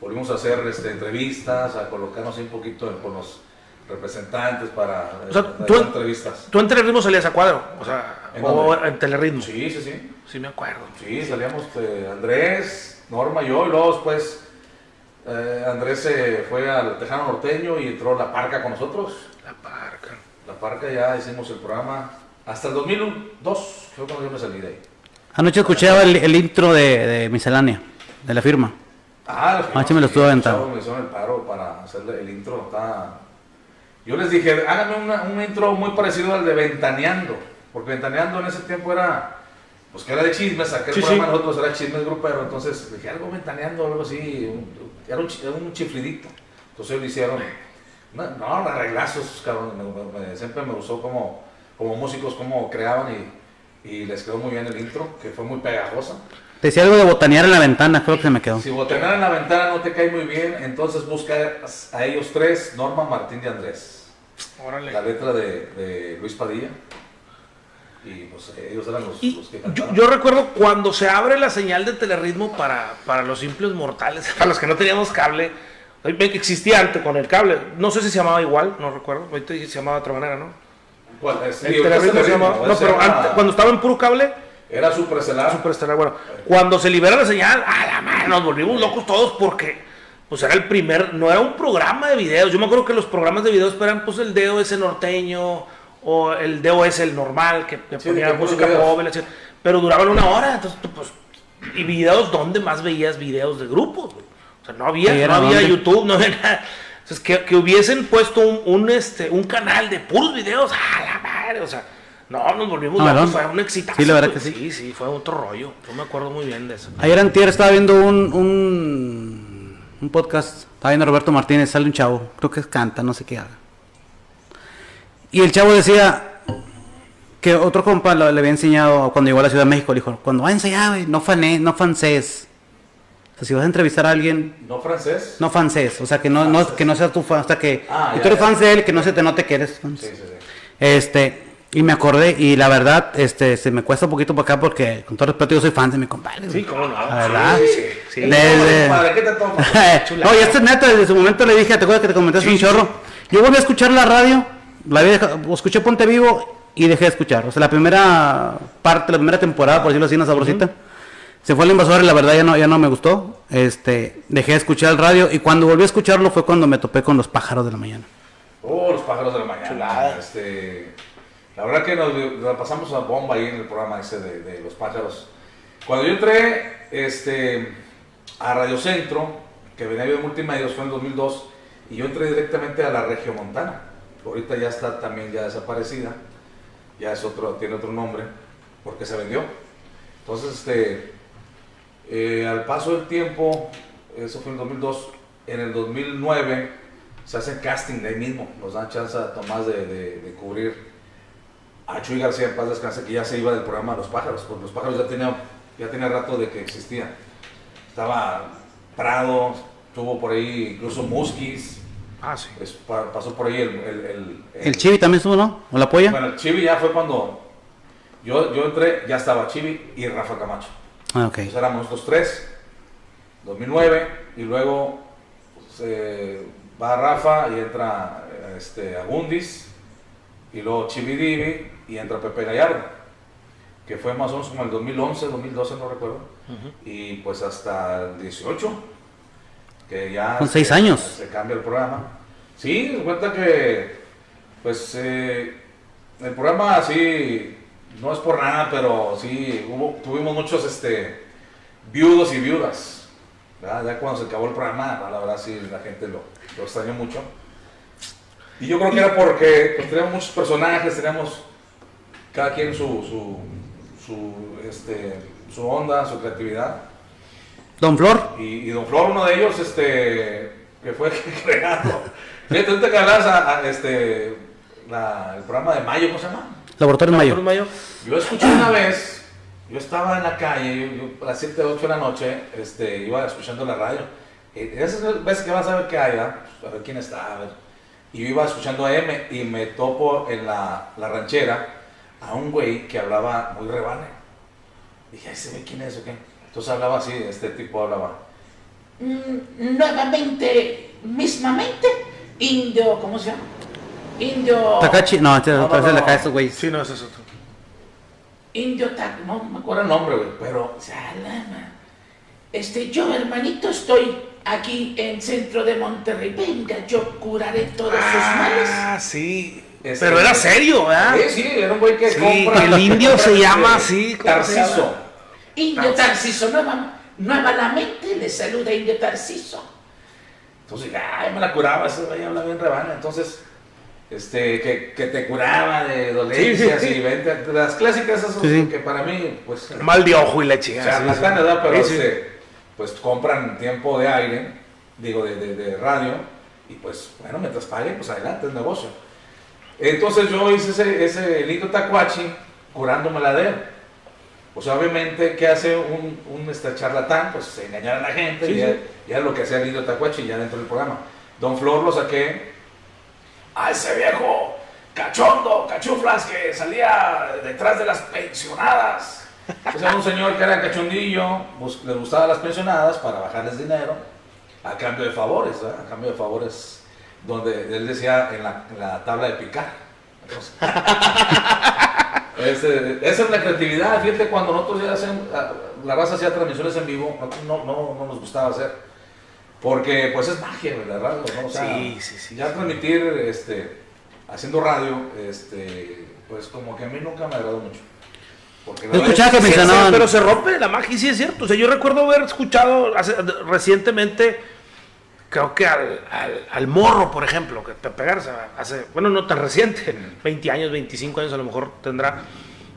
C: Volvimos a hacer este, entrevistas, a colocarnos ahí un poquito con los representantes para
B: o sea, tú, entrevistas. ¿Tú en Teleritmo salías a cuadro? O sea, ¿En, o en Teleritmo.
C: Sí, sí, sí.
B: Sí, me acuerdo.
C: Sí, salíamos eh, Andrés, Norma, yo, y luego después eh, Andrés se fue al Tejano Norteño y entró La Parca con nosotros.
B: La Parca.
C: La Parca ya hicimos el programa hasta el 2002, fue cuando yo me salí de ahí.
A: Anoche escuchaba el, el intro de, de, Miscelánea, de la firma.
C: Ah,
A: Anoche me lo estuve aventando.
C: Me hicieron el paro para hacer el intro. Está... Yo les dije, háganme un intro muy parecido al de Ventaneando, porque Ventaneando en ese tiempo era pues que era de chismes, aquel sí, programa sí. nosotros era chismes grupero, entonces dije algo ventaneando, algo así, era, un, un, chiflidito. Entonces lo hicieron, no, no arreglazos, cabrón, me, siempre me gustó como, como músicos, cómo creaban y, y, les quedó muy bien el intro, que fue muy pegajosa.
A: Te decía algo de botanear en la ventana, creo que se me quedó.
C: Si botanear en la ventana no te cae muy bien, entonces busca a ellos tres, Norma, Martín y Andrés.
B: Órale.
C: La letra de, de Luis Padilla. Y pues ellos eran los, que
B: yo, yo, recuerdo cuando se abre la señal de telerritmo para, para los simples mortales, para los que no teníamos cable, existía antes con el cable, no sé si se llamaba igual, no recuerdo, ahorita se llamaba de otra manera, ¿no?
C: ¿Cuál? Es,
B: el telerritmo se llamaba, no, pero antes, cuando estaba en puro cable,
C: Era superestelar.
B: Superestelar, bueno. Cuando se libera la señal, a la madre, nos volvimos locos todos porque pues era el primer, no era un programa de videos. Yo me acuerdo que los programas de videos eran pues el DOS norteño o el DOS el normal, que, ponía música pop, pero duraban una hora, entonces pues y videos, ¿dónde más veías videos de grupos? O sea, no había, no había YouTube, no había nada. Entonces, que, que hubiesen puesto un, un, este, un canal de puros videos, a la madre, o sea, no, nos volvimos locos, fue un exitazo.
A: Sí, la verdad que sí.
B: Sí, sí, fue otro rollo. Yo me acuerdo muy bien de eso.
A: Ayer antier estaba viendo un, un, un podcast, estaba viendo a Roberto Martínez, sale un chavo, creo que canta, no sé qué haga. Y el chavo decía, que otro compa le había enseñado cuando llegó a la Ciudad de México, le dijo, cuando vayas allá, güey, no fané, no francés. O sea, si vas a entrevistar a alguien...
C: ¿No francés?
A: No francés, o sea, que no, no, que no sea tu fan, hasta que... Ah, tú eres fan de él, que no se te note que eres fan. Sí, sí, sí. Este, y me acordé, y la verdad, este, se me cuesta un poquito por acá porque, con todo respeto, yo soy fan de mi compadre.
B: Sí, cómo no.
A: La verdad.
B: Sí, sí. Desde... ¿qué te tomas?
A: no, y este neta, desde su momento le dije, ¿te acuerdas que te comentaste un chorro? Yo volví a escuchar la radio, la había escuché Ponte Vivo y dejé de escuchar. O sea, la primera parte, la primera temporada, por decirlo así, una sabrosita. Se fue el invasor y la verdad ya no, ya no me gustó. Este, dejé de escuchar el radio y cuando volví a escucharlo fue cuando me topé con los pájaros de la mañana.
C: Oh, los pájaros de la mañana. Este, la verdad que nos, pasamos a bomba ahí en el programa ese de, los pájaros. Cuando yo entré este, a Radio Centro, que venía de Multimedios, fue en 2002, y yo entré directamente a la región montana. Ahorita ya está también ya desaparecida ya es otro, tiene otro nombre, porque se vendió. Entonces, este, eh, al paso del tiempo, eso fue en 2002, en el 2009 se hace casting de ahí mismo, nos dan chance a Tomás de, cubrir a Chuy García en paz descanse, que ya se iba del programa Los Pájaros, porque Los Pájaros ya tenía, ya tenía rato de que existía. Estaba Prado, tuvo por ahí incluso Muskis,
B: Ah, sí.
C: pasó por ahí el el,
A: el, Chivi también estuvo, ¿no? ¿O la polla?
C: Bueno, el Chivi ya fue cuando yo, yo entré, ya estaba Chivi y Rafa Camacho.
A: Ah, ok.
C: Entonces éramos los tres, 2009, y luego pues, va Rafa y entra este, Agundis, y luego Chivi Divi y entra Pepe Gallardo, que fue más o menos como el 2011, 2012, no recuerdo, y pues hasta el 18 que ya...
A: Con seis años.
C: Se cambia el programa. Sí, cuenta que, pues, eh, el programa así, no es por nada, pero sí, hubo, tuvimos muchos, este, viudos y viudas. Ya cuando se acabó el programa, la verdad sí, la gente lo, lo extrañó mucho. Y yo creo que era porque pues, teníamos muchos personajes, teníamos cada quien su, su, su, este, su onda, su creatividad.
A: Don Flor.
C: Y, Don Flor, uno de ellos, este, que fue creado. Fíjate, ahorita que hablas a, este, el programa de Mayo, ¿cómo se llama?
A: Laboratorio Mayo. Mayo.
C: Yo escuché una vez, yo estaba en la calle, a las 7, 8 de la noche, este, iba escuchando la radio. Y esas veces que vas a ver qué hay, a ver quién está, a ver. Y yo iba escuchando a M y me topo en la, la ranchera a un güey que hablaba muy rebane. Dije, ¿ahí se ve quién es o qué? Entonces hablaba así, este tipo hablaba.
D: Mm, nuevamente, mismamente, indio, ¿cómo se llama? Indio.
A: Takachi, no, este no, no, no, la ese güey.
B: Sí, no, ese es otro.
D: Indio Tak, no me acuerdo
C: el nombre, güey, pero.
D: Salama. Este, yo, hermanito, estoy aquí en centro de Monterrey. Venga, yo curaré todos sus males.
B: Ah, sí. Este, pero era serio, ¿verdad?
C: Sí, sí, era un güey que
B: sí, compra. El indio se llama así.
D: Tarciso. Indio Tarciso, nueva, nueva la mente, le saluda Indio Tarciso.
C: Entonces, ay, me la curaba, esa vaya habla bien rebana. Entonces, este, que, que, te curaba de dolencias y vente, las clásicas esas que para mí, pues...
B: Mal de ojo y la chica.
C: O sea, las ¿verdad? Pero este, pues compran tiempo de aire, digo, de, de, de, radio, y pues, bueno, mientras paguen, pues adelante, es negocio. Entonces yo hice ese, ese lindo tacuachi curándome la de él. Pues obviamente, ¿qué hace un, un este, charlatán? Pues engañar a la gente, y ya, es lo que hacía el indio Tacuachi ya dentro del programa. Don Flor lo saqué a ese viejo cachondo, cachuflas que salía detrás de las pensionadas. O sea, un señor que era cachondillo, le gustaba las pensionadas para bajarles dinero a cambio de favores, a cambio de favores, donde él decía en la, tabla de picar. Este, esa es la creatividad, fíjate, cuando nosotros ya hacemos, la raza hacía transmisiones en vivo, no, no, no nos gustaba hacer. Porque pues es magia, la radio, ¿no? O sea,
B: Sí, sí, sí.
C: Ya transmitir, este, haciendo radio, este, pues como que a mí nunca me agradó mucho. Porque la radio-
A: escuchaba que
B: Sí, pero se rompe la magia, y sí es cierto. O sea, yo recuerdo haber escuchado hace- recientemente, creo que al, al, al morro, por ejemplo, que te pegarse hace, bueno, no tan reciente, 20 años, 25 años a lo mejor tendrá.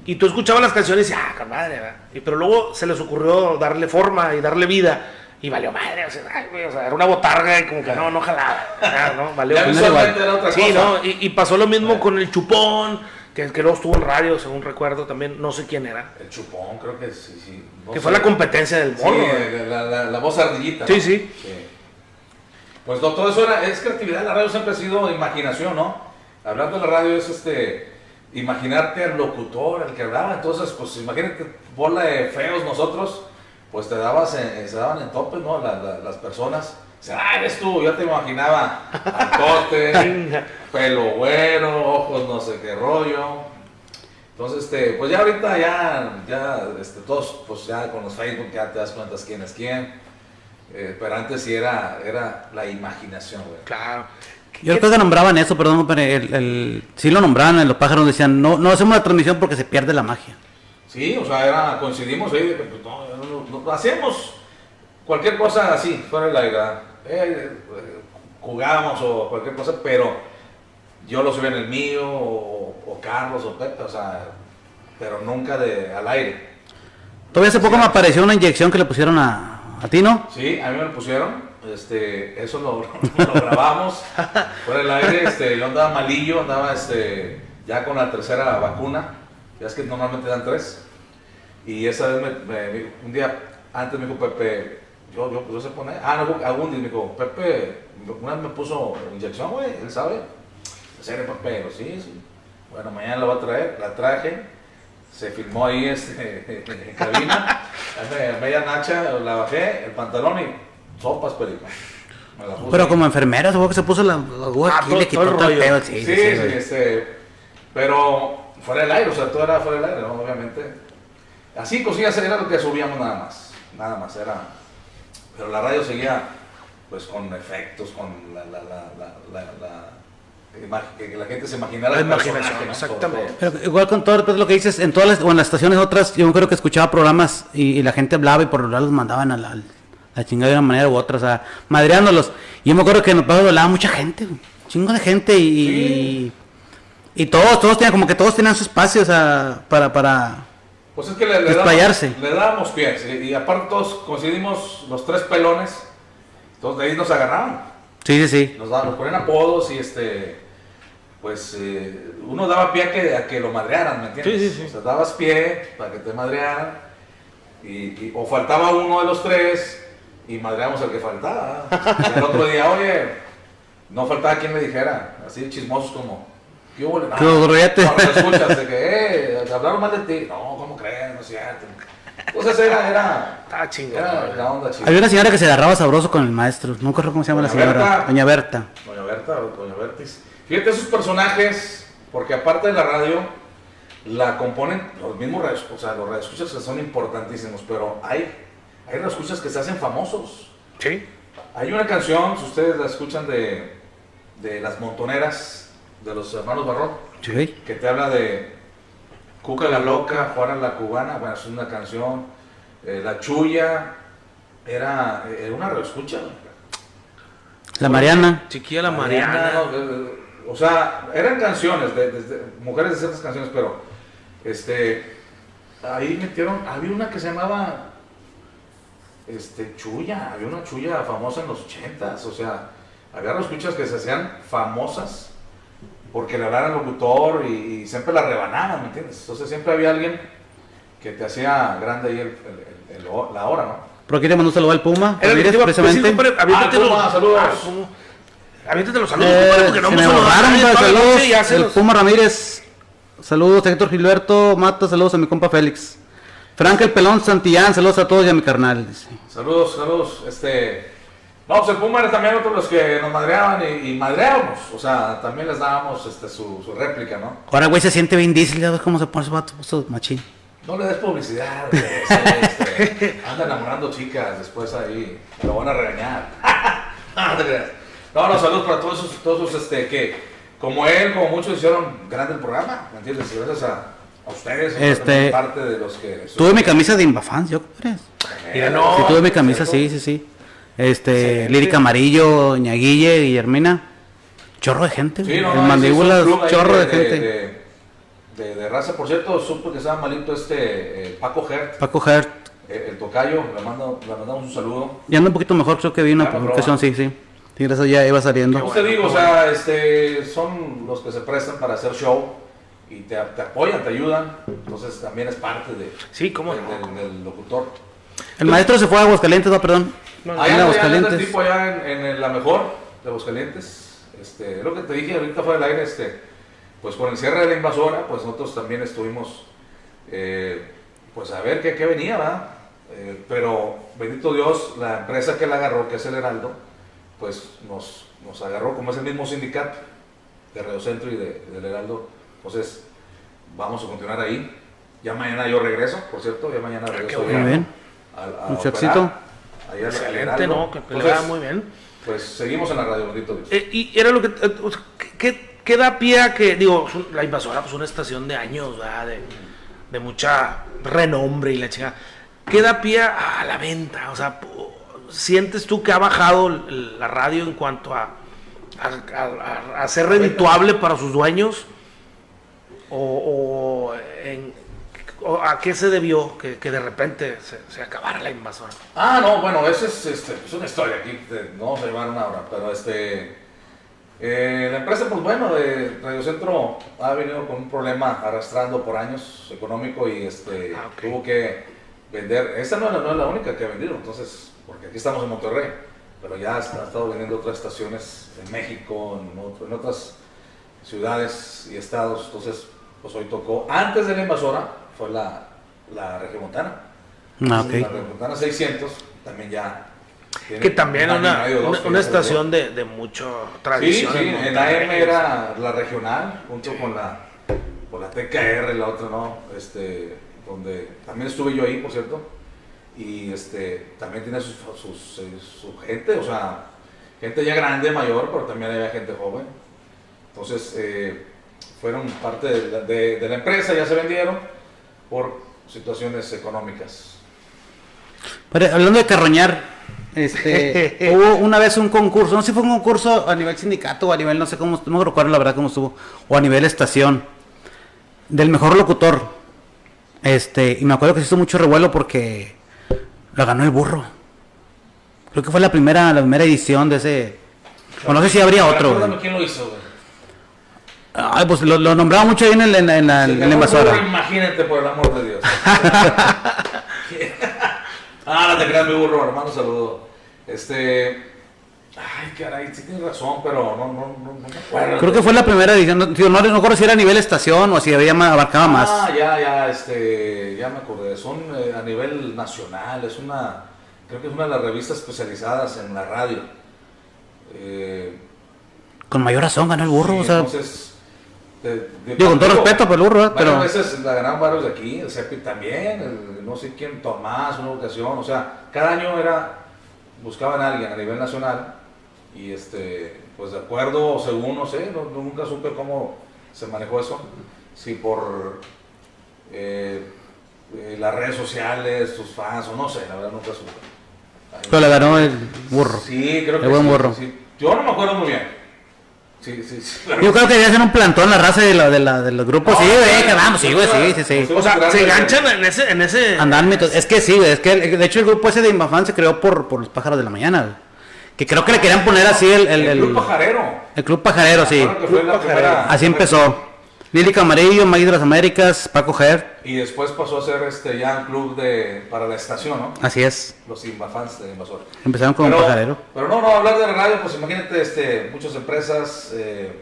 B: Y tú escuchabas las canciones y, ah, con madre, ¿verdad? Y, pero luego se les ocurrió darle forma y darle vida. Y valió madre, o sea, ay, güey, o sea, era una botarga y como que no, no jalaba. Ya, ¿no? Valió
C: otra
B: Sí. ¿no? Y, y pasó lo mismo con el chupón, que, que luego estuvo en radio, según recuerdo también, no sé quién era.
C: El chupón, creo que sí, sí. no
B: que fue la competencia del
C: Sí,
B: morro. güey.
C: la, la, la voz ardillita.
B: Sí,
C: ¿no?
B: sí.
C: Pues no, todo eso era, es creatividad, la radio siempre ha sido imaginación, ¿no? Hablar de la radio es este, imaginarte al locutor, al que hablaba, entonces, pues imagínate, bola de feos nosotros, pues te dabas, en- se daban en topes, ¿no? La- la- las personas, o sea, ah, eres tú, yo te imaginaba, al corte, pelo güero, ojos no sé qué rollo. Entonces, este, pues ya ahorita ya, ya, este, todos, pues ya con los Facebook ya te das cuenta quién es quién. Eh, pero antes sí era, era la imaginación, güey.
B: Claro.
A: Yo creo que nombraban eso, perdón, pero el, el- sí lo nombraban en los pájaros, decían, no, no hacemos la transmisión porque se pierde la magia.
C: Sí, o sea, era, coincidimos ahí de que pues, no, no, no, hacíamos cualquier cosa así, fuera del aire, ¿verdad? Eh, eh, jugábamos o cualquier cosa, pero yo lo subía en el mío, o, o Carlos, o Pepe, o sea, pero nunca de, al aire.
A: Todavía hace poco me apareció una inyección que le pusieron a, a ti, ¿no?
C: Sí, a mí me lo pusieron, este, eso lo, grabamos fuera del aire, este, yo andaba malillo, andaba este, ya con la tercera vacuna, ya es que normalmente dan tres, y esa vez me, me- un día antes me dijo Pepe, yo, yo, yo se pone, ah, no, algún día me dijo, Pepe, una vez me puso inyección, güey, él sabe, ¿en serio, Pepe? Sí, sí, bueno, mañana la voy a traer, la traje, se filmó ahí este, en cabina, me- media nacha, la bajé, el pantalón y sopas, perico. Me la puse.
A: Pero como enfermera, supongo que se puso la, la aguja
B: Ah,
A: aquí,
B: todo-
A: le quitó
B: todo el
A: todo el
B: rollo.
A: pedo.
C: Sí,
A: Sí,
C: sí, este, pero fuera del aire, o sea, todo era fuera del aire, ¿no? obviamente. Así cosillas era lo que subíamos nada más, nada más, era. Pero la radio seguía, pues, con efectos, con la, la, la, que la gente se imaginara
B: La imaginación,
C: ¿no?
B: exactamente.
A: Pero igual con todo respeto lo que dices, en todas las, o en las estaciones otras, yo creo que escuchaba programas y, y la gente hablaba y por lo general los mandaban a la, la chingada de una manera u otra, o sea, madreándolos. Y yo me acuerdo que en los pájaros hablaba mucha gente, chingo de gente y, y, y todos, todos tenían, como que todos tenían su espacio, o sea, para, para,
C: Pues es que le, le
A: Desplayarse.
C: dábamos, le dábamos pies y, y aparte todos coincidimos los tres pelones, todos de ahí nos agarraban,
A: sí, sí, sí.
C: nos, daban, nos ponían apodos y este, pues eh, uno daba pie a que, a que lo madrearan, ¿me entiendes?
B: Sí, sí, sí.
C: O sea, dabas pie para que te madrearan y, y- o faltaba uno de los tres y madreamos al que faltaba. Y el otro día, oye, no faltaba quien le dijera, así chismosos como, ¿qué hubo? No,
A: ¿Qué hubo, Rollete?
C: no, no escuchas, de que, eh, te hablaron mal de ti. No, ¿cómo crees? No es cierto. Entonces era, era,
B: chingón.
C: era la onda.
A: Había una señora que se agarraba sabroso con el maestro, no recuerdo cómo se llama la señora,
C: Berta.
A: doña Berta.
C: Doña Berta o Doña Bertis. Fíjate esos personajes, porque aparte de la radio, la componen los mismos radios, o sea, los radioescuchas que son importantísimos, pero hay, hay radioescuchas que se hacen famosos.
B: Sí.
C: Hay una canción, si ustedes la escuchan de, de Las Montoneras, de los hermanos Barrón,
A: Sí.
C: que te habla de Cuca la Loca, Juana la Cubana, bueno, es una canción, eh, La Chuya, era, era una radioescucha.
A: La Mariana.
B: Chiquilla la Mariana.
C: no, eh, o sea, eran canciones, de, de- de- mujeres de ciertas canciones, pero este, ahí metieron, había una que se llamaba este, Chuya, había una Chuya famosa en los ochentas, o sea, había escuchas que se hacían famosas porque le hablaban al locutor y, y siempre la rebanaban, ¿me entiendes? Entonces siempre había alguien que te hacía grande ahí el- el- el- el- la hora, ¿no?
A: Por aquí le mandó un saludo al Puma,
B: Era te decir,
A: precisamente.
B: compadre, aviéntate
C: Ah, Puma, saludos.
B: Ah. Aviéntate los saludos,
A: Eh,
B: compadre, porque no hemos
A: me
B: saludado
A: saludos. El
B: los-
A: Puma Ramírez. Saludos a Héctor Gilberto Mata, saludos a mi compa Félix. Frank el Pelón Santillán, saludos a todos y a mi carnal. dice.
C: Saludos, saludos. Este, No, pues el Puma era también otro de los que nos madreaban y, y madreábamos. O sea, también les dábamos este, su, su réplica, ¿no?
A: Ahora, güey, se siente bien Diesel, ya ves cómo se pone ese vato, machín.
C: No le des publicidad, güey. este, anda enamorando chicas, después ahí lo van a regañar. no, te creas. No, no, saludos para todos esos, todos esos, este, que como él, como muchos hicieron grande el programa, ¿me entiendes? Y gracias a, a ustedes,
A: Este,
C: también parte de los que...
A: Tuve mi camisa de Invafans, yo, compadre.
B: Mira, no.
A: Sí, tuve mi camisa, sí, sí, sí. Este, Lírica Amarillo, Ñaguille, Guillermina. Chorro de gente,
C: Sí, no,
A: en
C: no,
A: mandíbulas, chorro de,
C: de,
A: gente.
C: De, de- de raza, por cierto, supo que estaba malito este eh, Paco Hert,
A: Paco Hert.
C: eh, el tocayo, le, mando, le mandamos un saludo.
A: Ya anda un poquito mejor, creo que vi una publicación, sí, sí. Sí, gracias, ya iba saliendo.
C: Pues te digo, o sea, este, son los que se prestan para hacer show y te, te apoyan, te ayudan, entonces también es parte de,
B: Sí, cómo
C: del,
B: no.
C: del- del locutor.
A: El maestro se fue a Aguascalientes, no, perdón.
B: No,
A: en
C: Allá allá el
A: Aguascalientes.
C: tipo allá en, en la mejor de Aguascalientes. Este, es lo que te dije ahorita fuera del aire, este, pues con el cierre de la invasora, pues nosotros también estuvimos, eh, pues a ver qué, qué venía, ¿verdad? Eh, pero bendito Dios, la empresa que la agarró, que es el Heraldo, pues nos, nos agarró como es el mismo sindicato de Radio Centro y de, del Heraldo. Entonces, vamos a continuar ahí. Ya mañana yo regreso, por cierto, ya mañana regreso.
A: Muy bien.
C: a- a
A: Mucho éxito.
B: Excelente. ¿no? Que,
C: Entonces,
B: muy bien.
C: Pues seguimos en la radio, bendito Dios.
B: Eh, y era lo que. eh, sea, ¿qué- ¿qué, da pie a que.? Digo, la invasora, pues una estación de años, ¿verdad? De, de mucha renombre y la chica. ¿Qué da pie a, la venta? O sea, ¿sientes tú que ha bajado la radio en cuanto a, a, a- ser redituable para sus dueños? ¿O, o en- o a qué se debió que, que de repente se, se acabara la invasora?
C: Ah, no, bueno, esa es, este, es una historia aquí, no vamos a llevar una hora, pero este, eh, la empresa, pues bueno, de Radio Centro ha venido con un problema arrastrando por años económico y este,
B: Ah,
C: tuvo que vender, esta no no es la única que ha vendido, entonces, porque aquí estamos en Monterrey, pero ya ha, estado vendiendo otras estaciones en México, en, otro- en otras ciudades y estados, entonces, pues hoy tocó, antes de la invasora, fue la, la Regiomontana.
A: Ah, ok.
C: La Regiomontana 600 también ya.
B: Que también
C: un
B: una,
C: dos,
B: una, estación de, de mucho
C: Sí,
B: tradición.
C: sí, en
B: Monterrey.
C: AM era la regional, junto con la, con la TKR, la otra, ¿no? Este, donde también estuve yo ahí, por cierto. Y este, también tiene sus, eh, su gente, o sea, gente ya grande, mayor, pero también había gente joven. Entonces, eh, fueron parte de la, de- de la empresa, ya se vendieron por situaciones económicas.
A: Pero, hablando de carroñar, este, hubo una vez un concurso, no sé si fue un concurso a nivel sindicato o a nivel, no sé cómo, no me recuerdo la verdad cómo estuvo, o a nivel estación, del mejor locutor. Este, y me acuerdo que se hizo mucho revuelo porque lo ganó el burro. Creo que fue la primera, la primera edición de ese. O no sé si habría otro. Güey.
C: quién lo hizo, güey.
A: Ay, pues lo, lo nombraba mucho ahí en, el- en la- en la, en la invasora.
C: burro, Imagínate, por el amor de Dios. ah, no te creas, mi burro, hermano, saludo. Este. Ay, caray, sí tienes razón, pero no, no, no, no me acuerdo.
A: Creo que fue la primera edición. No, digo, no, no recuerdo si era a nivel estación o si había más, abarcaba más.
C: Ah, ya, ya, este, ya me acordé. Son eh, a nivel nacional, es una, creo que es una de las revistas especializadas en la radio. Eh,
A: Con mayor razón ganó el burro,
C: sí,
A: o sea.
C: entonces, de- de-
A: digo, con todo respeto por el burro, ¿eh? Pero.
C: veces la ganaron varios de aquí, el CEPI también, el- no sé quién, Tomás, una ocasión, o sea, cada año era, buscaban a alguien a nivel nacional y este, pues de acuerdo o según, no sé, no- nunca supe cómo se manejó eso, si por eh, eh, las redes sociales, tus fans, o no sé, la verdad nunca supe.
A: Pero le ganó el burro.
C: Sí, creo que
A: El buen
C: sí,
A: burro.
C: sí. Yo no me acuerdo muy bien. Sí, sí, sí.
A: Yo creo que debía ser un plantón la raza de, la, de, la, de los grupos.
C: No,
A: sí, güey,
C: no,
A: que vamos, sí, güey, sí, sí,
B: O sea, se enganchan en ese. En ese
A: Andan mitos. Es que sí, güey. Es que el- de hecho el grupo ese de Invafan se creó por, por los pájaros de la mañana, güey. Que creo que le querían poner así el. El,
C: El, Club Pajarero.
A: el club pajarero, sí.
C: Recuerdo que fue la
B: Club Pajarero.
C: primera-
A: Así empezó. Lírica Amarillo, Maíz de las Américas, Paco Ger.
C: Y después pasó a ser este ya un club de, para la estación, ¿no?
A: Así es.
C: Los Invafans de Invasor.
A: Empezaron con un
C: pero,
A: pajarero.
C: Pero no, no, hablar de la radio, pues imagínate, este, muchas empresas eh,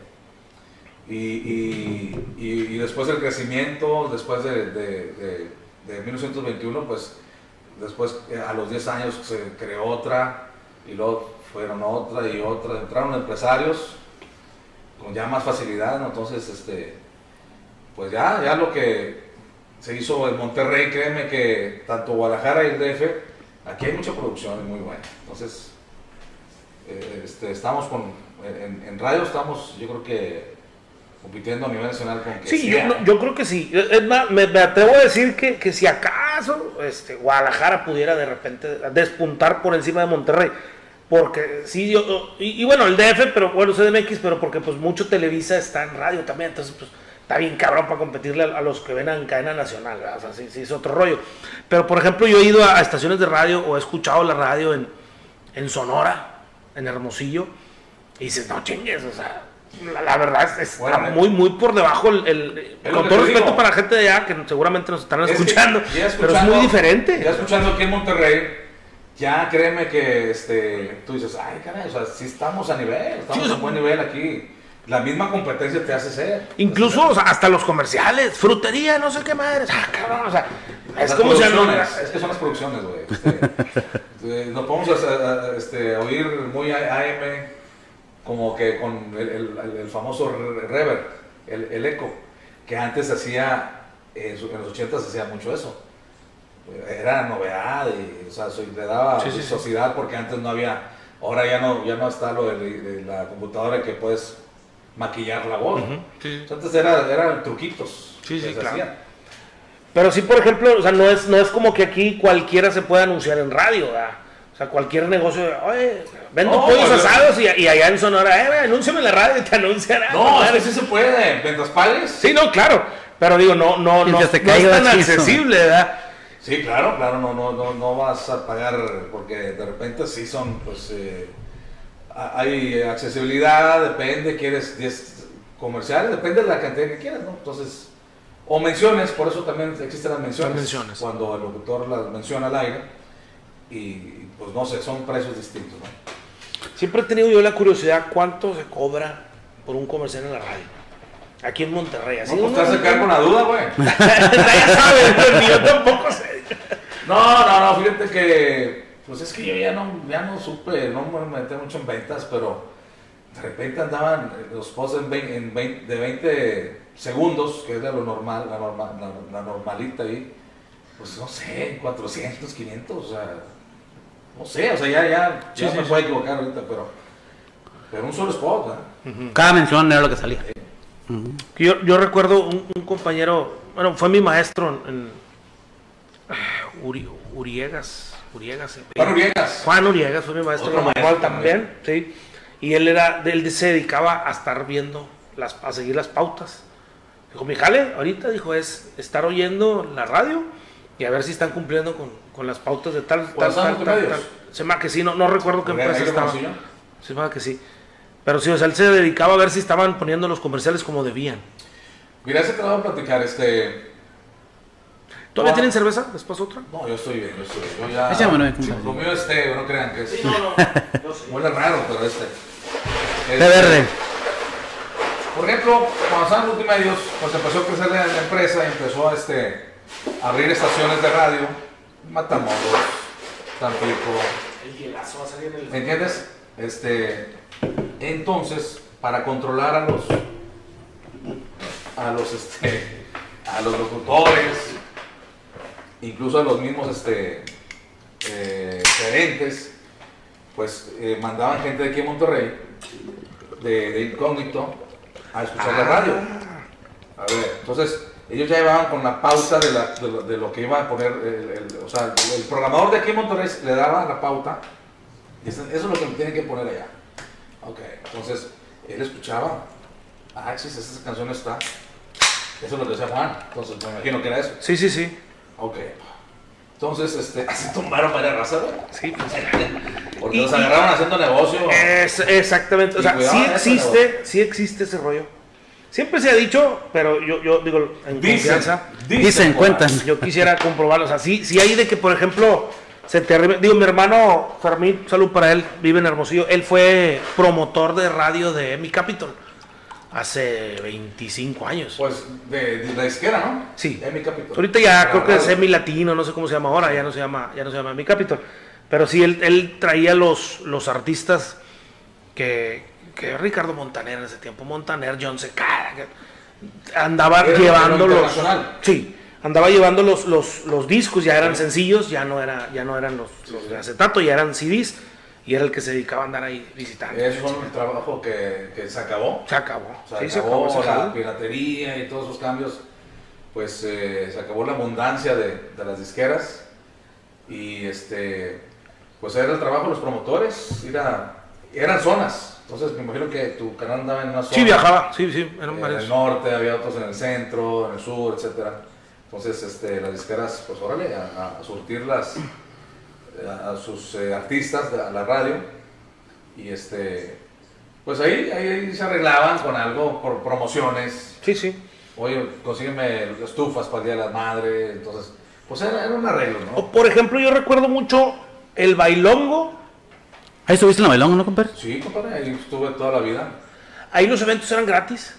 C: y, y, y, y después del crecimiento, después de, de, de, de 1921, pues después eh, a los 10 años se creó otra y luego fueron otra y otra, entraron empresarios con ya más facilidad, ¿no? entonces este, pues ya, ya lo que se hizo en Monterrey, créeme que tanto Guadalajara y el DF, aquí hay mucha producción muy buena, entonces eh, este, estamos con, en, en radio estamos, yo creo que compitiendo a nivel nacional con que
B: Sí, yo, no- yo creo que sí. Es más, me, me atrevo a decir que, que si acaso este, Guadalajara pudiera de repente despuntar por encima de Monterrey. Porque sí, yo, y, y bueno, el DF, pero bueno, CDMX, pero porque pues mucho Televisa está en radio también, entonces pues está bien cabrón para competirle a, a los que ven en cadena nacional, ¿verdad? o sea, sí, sí es otro rollo. Pero por ejemplo, yo he ido a, a estaciones de radio o he escuchado la radio en, en Sonora, en Hermosillo, y dices, no chingues, o sea, la, la verdad es- está
C: Bueno,
B: muy, muy por debajo el, con todo respeto
C: digo.
B: para la gente de allá que seguramente nos están
C: Es que
B: escuchando,
C: ya
B: pero es
C: escuchando-
B: muy diferente.
C: Ya escuchando aquí en Monterrey, ya créeme que este, tú dices, ay, caray, o sea, sí estamos a nivel, estamos
B: Sí,
C: a buen nivel aquí. La misma competencia te hace ser.
B: Incluso o sea, hasta los comerciales, frutería, no sé qué madre. Ah, cabrón, o sea, es
C: Las
B: como si
C: producciones, es que son las producciones, güey. Este, eh, nos podemos a- a- este, oír muy A- AM, como que con el, el- famoso re- reverb, el, el eco, que antes hacía, en, los 80 se hacía mucho eso. Era novedad y o sea, le daba
B: Sí, sí, sí.
C: vistosidad porque antes no había, ahora ya no, ya no está lo de, de la computadora que puedes maquillar la voz.
B: Ujú, sí.
C: O sea, Antes era, eran truquitos
B: Sí, sí, claro.
C: hacían.
B: Pero sí, por ejemplo, o sea, no es, no es como que aquí cualquiera se pueda anunciar en radio, ¿verdad? O sea, cualquier negocio, oye, vendo
C: No,
B: pollos asados y, y allá en Sonora, eh, anúnciame en la radio y te anuncian. ah,
C: No, es
B: madre.
C: que sí se puede. Mientras pagues.
B: Sí, no, claro. Pero digo, no, no, no, no es tan accesible, ¿verdad?
C: Sí, claro, claro, no, no, no, no vas a pagar porque de repente sí son, pues, eh, hay accesibilidad, depende, quieres 10 comerciales, depende de la cantidad que quieras, ¿no? Entonces, o menciones, por eso también existen las menciones.
B: Las menciones.
C: Cuando el locutor las menciona al aire y, pues, no sé, son precios distintos, ¿no?
B: Siempre he tenido yo la curiosidad cuánto se cobra por un comercial en la radio. Aquí en Monterrey. Así
C: No, pues te vas a quedar con la duda, güey.
B: Nadie sabe, pero yo tampoco sé.
C: No, no, no, fíjate que, pues es que yo ya no, ya no supe, no me metí mucho en ventas, pero de repente andaban los posts en, vein- en vein- de 20 segundos, que era lo normal, la, norma- la, la normalita ahí, pues no sé, 400, 500, o sea, no sé, o sea, ya, ya,
B: Sí,
C: ya
B: sí,
C: me
B: sí.
C: puedo equivocar ahorita, pero, pero un solo spot, ¿eh?
A: Cada mención era lo que salía.
B: Yo, yo recuerdo un, un compañero, bueno, fue mi maestro en, Uri- Uriegas, Uriegas. eh,
C: Juan Uriegas.
B: Juan Uriegas fue mi maestro
C: Otro maestro
B: manual también, sí. Y él era, él se dedicaba a estar viendo, las, a seguir las pautas. Dijo, mi jale, ahorita, dijo, es estar oyendo la radio y a ver si están cumpliendo con, con las pautas de tal, tal,
C: ¿Cuáles son
B: tal, tal, tal. Se llama que sí, no, no recuerdo qué empresa estaba. Se llama que sí. Pero sí, o sea, él se dedicaba a ver si estaban poniendo los comerciales como debían.
C: Mira, ese te lo voy a platicar, este,
B: ¿Todavía
C: No.
B: tienen cerveza? ¿Después otra?
C: no, yo estoy bien, yo estoy bien, yo ya,
A: uno, compadre.
C: lo mío este, no crean que es...
B: no, no. Yo sé.
C: Huele raro, pero este.
A: De
C: Este,
A: verde.
C: Por ejemplo, cuando estaban multimedios, pues empezó a crecer la, la empresa y empezó a este, a abrir estaciones de radio. Matamoros, Tampico.
B: El hielazo va a salir en el...
C: ¿Me entiendes? Este, entonces, para controlar a los, a los, este, a los locutores, incluso a los mismos, este, eh, gerentes, pues eh, mandaban gente de aquí en Monterrey, de, de incógnito, a escuchar la radio. A ver, entonces ellos ya llevaban con la pauta de, la- de lo, de lo que iba a poner, el, el- o sea, el programador de aquí en Monterrey le daba la pauta, y eso, eso es lo que me tienen que poner allá. Ok, entonces él escuchaba, ah, sí, esa canción está, eso es lo que decía Juan, entonces me imagino que era eso.
B: Sí, sí, sí.
C: Ok, entonces, este, así tumbaron varias razas, güey.
B: Sí, pues,
C: Porque
B: Y-
C: los
B: y-
C: agarraron haciendo negocio.
B: Es, exactamente. O sea,
C: cuidado
B: sí existe, sí existe ese rollo. Siempre se ha dicho, pero yo, yo digo en confianza.
A: Dicen,
C: ahí.
A: cuentan.
B: Yo quisiera comprobarlo. O sea, sí, sí hay de que, por ejemplo, se te arrime- Digo, mi hermano Fermín, salud para él, vive en Hermosillo. Él fue promotor de radio de Mi Capitol hace 25 años.
C: Pues de, de la disquera, ¿no?
B: Sí.
C: Emi Capitol.
B: Ahorita ya
C: La
B: creo que es
C: radio.
B: semi latino, no sé cómo se llama ahora, ya no se llama, ya no se llama Mi Capitol. Pero sí, él, él traía los, los artistas que, que Ricardo Montaner en ese tiempo, Montaner, John Secada, andaba llevando los... Sí, andaba llevando los, los, los discos, ya eran sencillos, ya no, era, ya no eran los, los de acetato, ya eran CDs, y era el que se dedicaba a andar ahí visitando.
C: Eso es un trabajo que, que se acabó.
B: Se acabó.
C: O sea,
B: sí, se
C: acabó
B: acabó. se
C: la piratería y todos esos cambios. Pues eh, se acabó la abundancia de, de las disqueras. Y este, pues era el trabajo de los promotores. Era, eran zonas. Entonces me imagino que tu canal andaba en una zona.
B: Sí, viajaba, sí, sí, eran
C: En
B: varios.
C: el norte, había otros en el centro, en el sur, etcétera. Entonces, este, las disqueras, pues órale, a, a surtir las, a, a sus eh, artistas, a la radio. Y este, pues ahí, ahí, ahí se arreglaban con algo por promociones.
B: Sí, sí.
C: Oye, consígueme estufas para el Día de la Madre. Entonces, pues era, era un arreglo, ¿no?
B: O, por ejemplo, yo recuerdo mucho el bailongo.
A: Ahí estuviste en la bailón, ¿no, compadre?
C: Sí, compadre, ahí estuve toda la vida.
B: Ahí los eventos eran gratis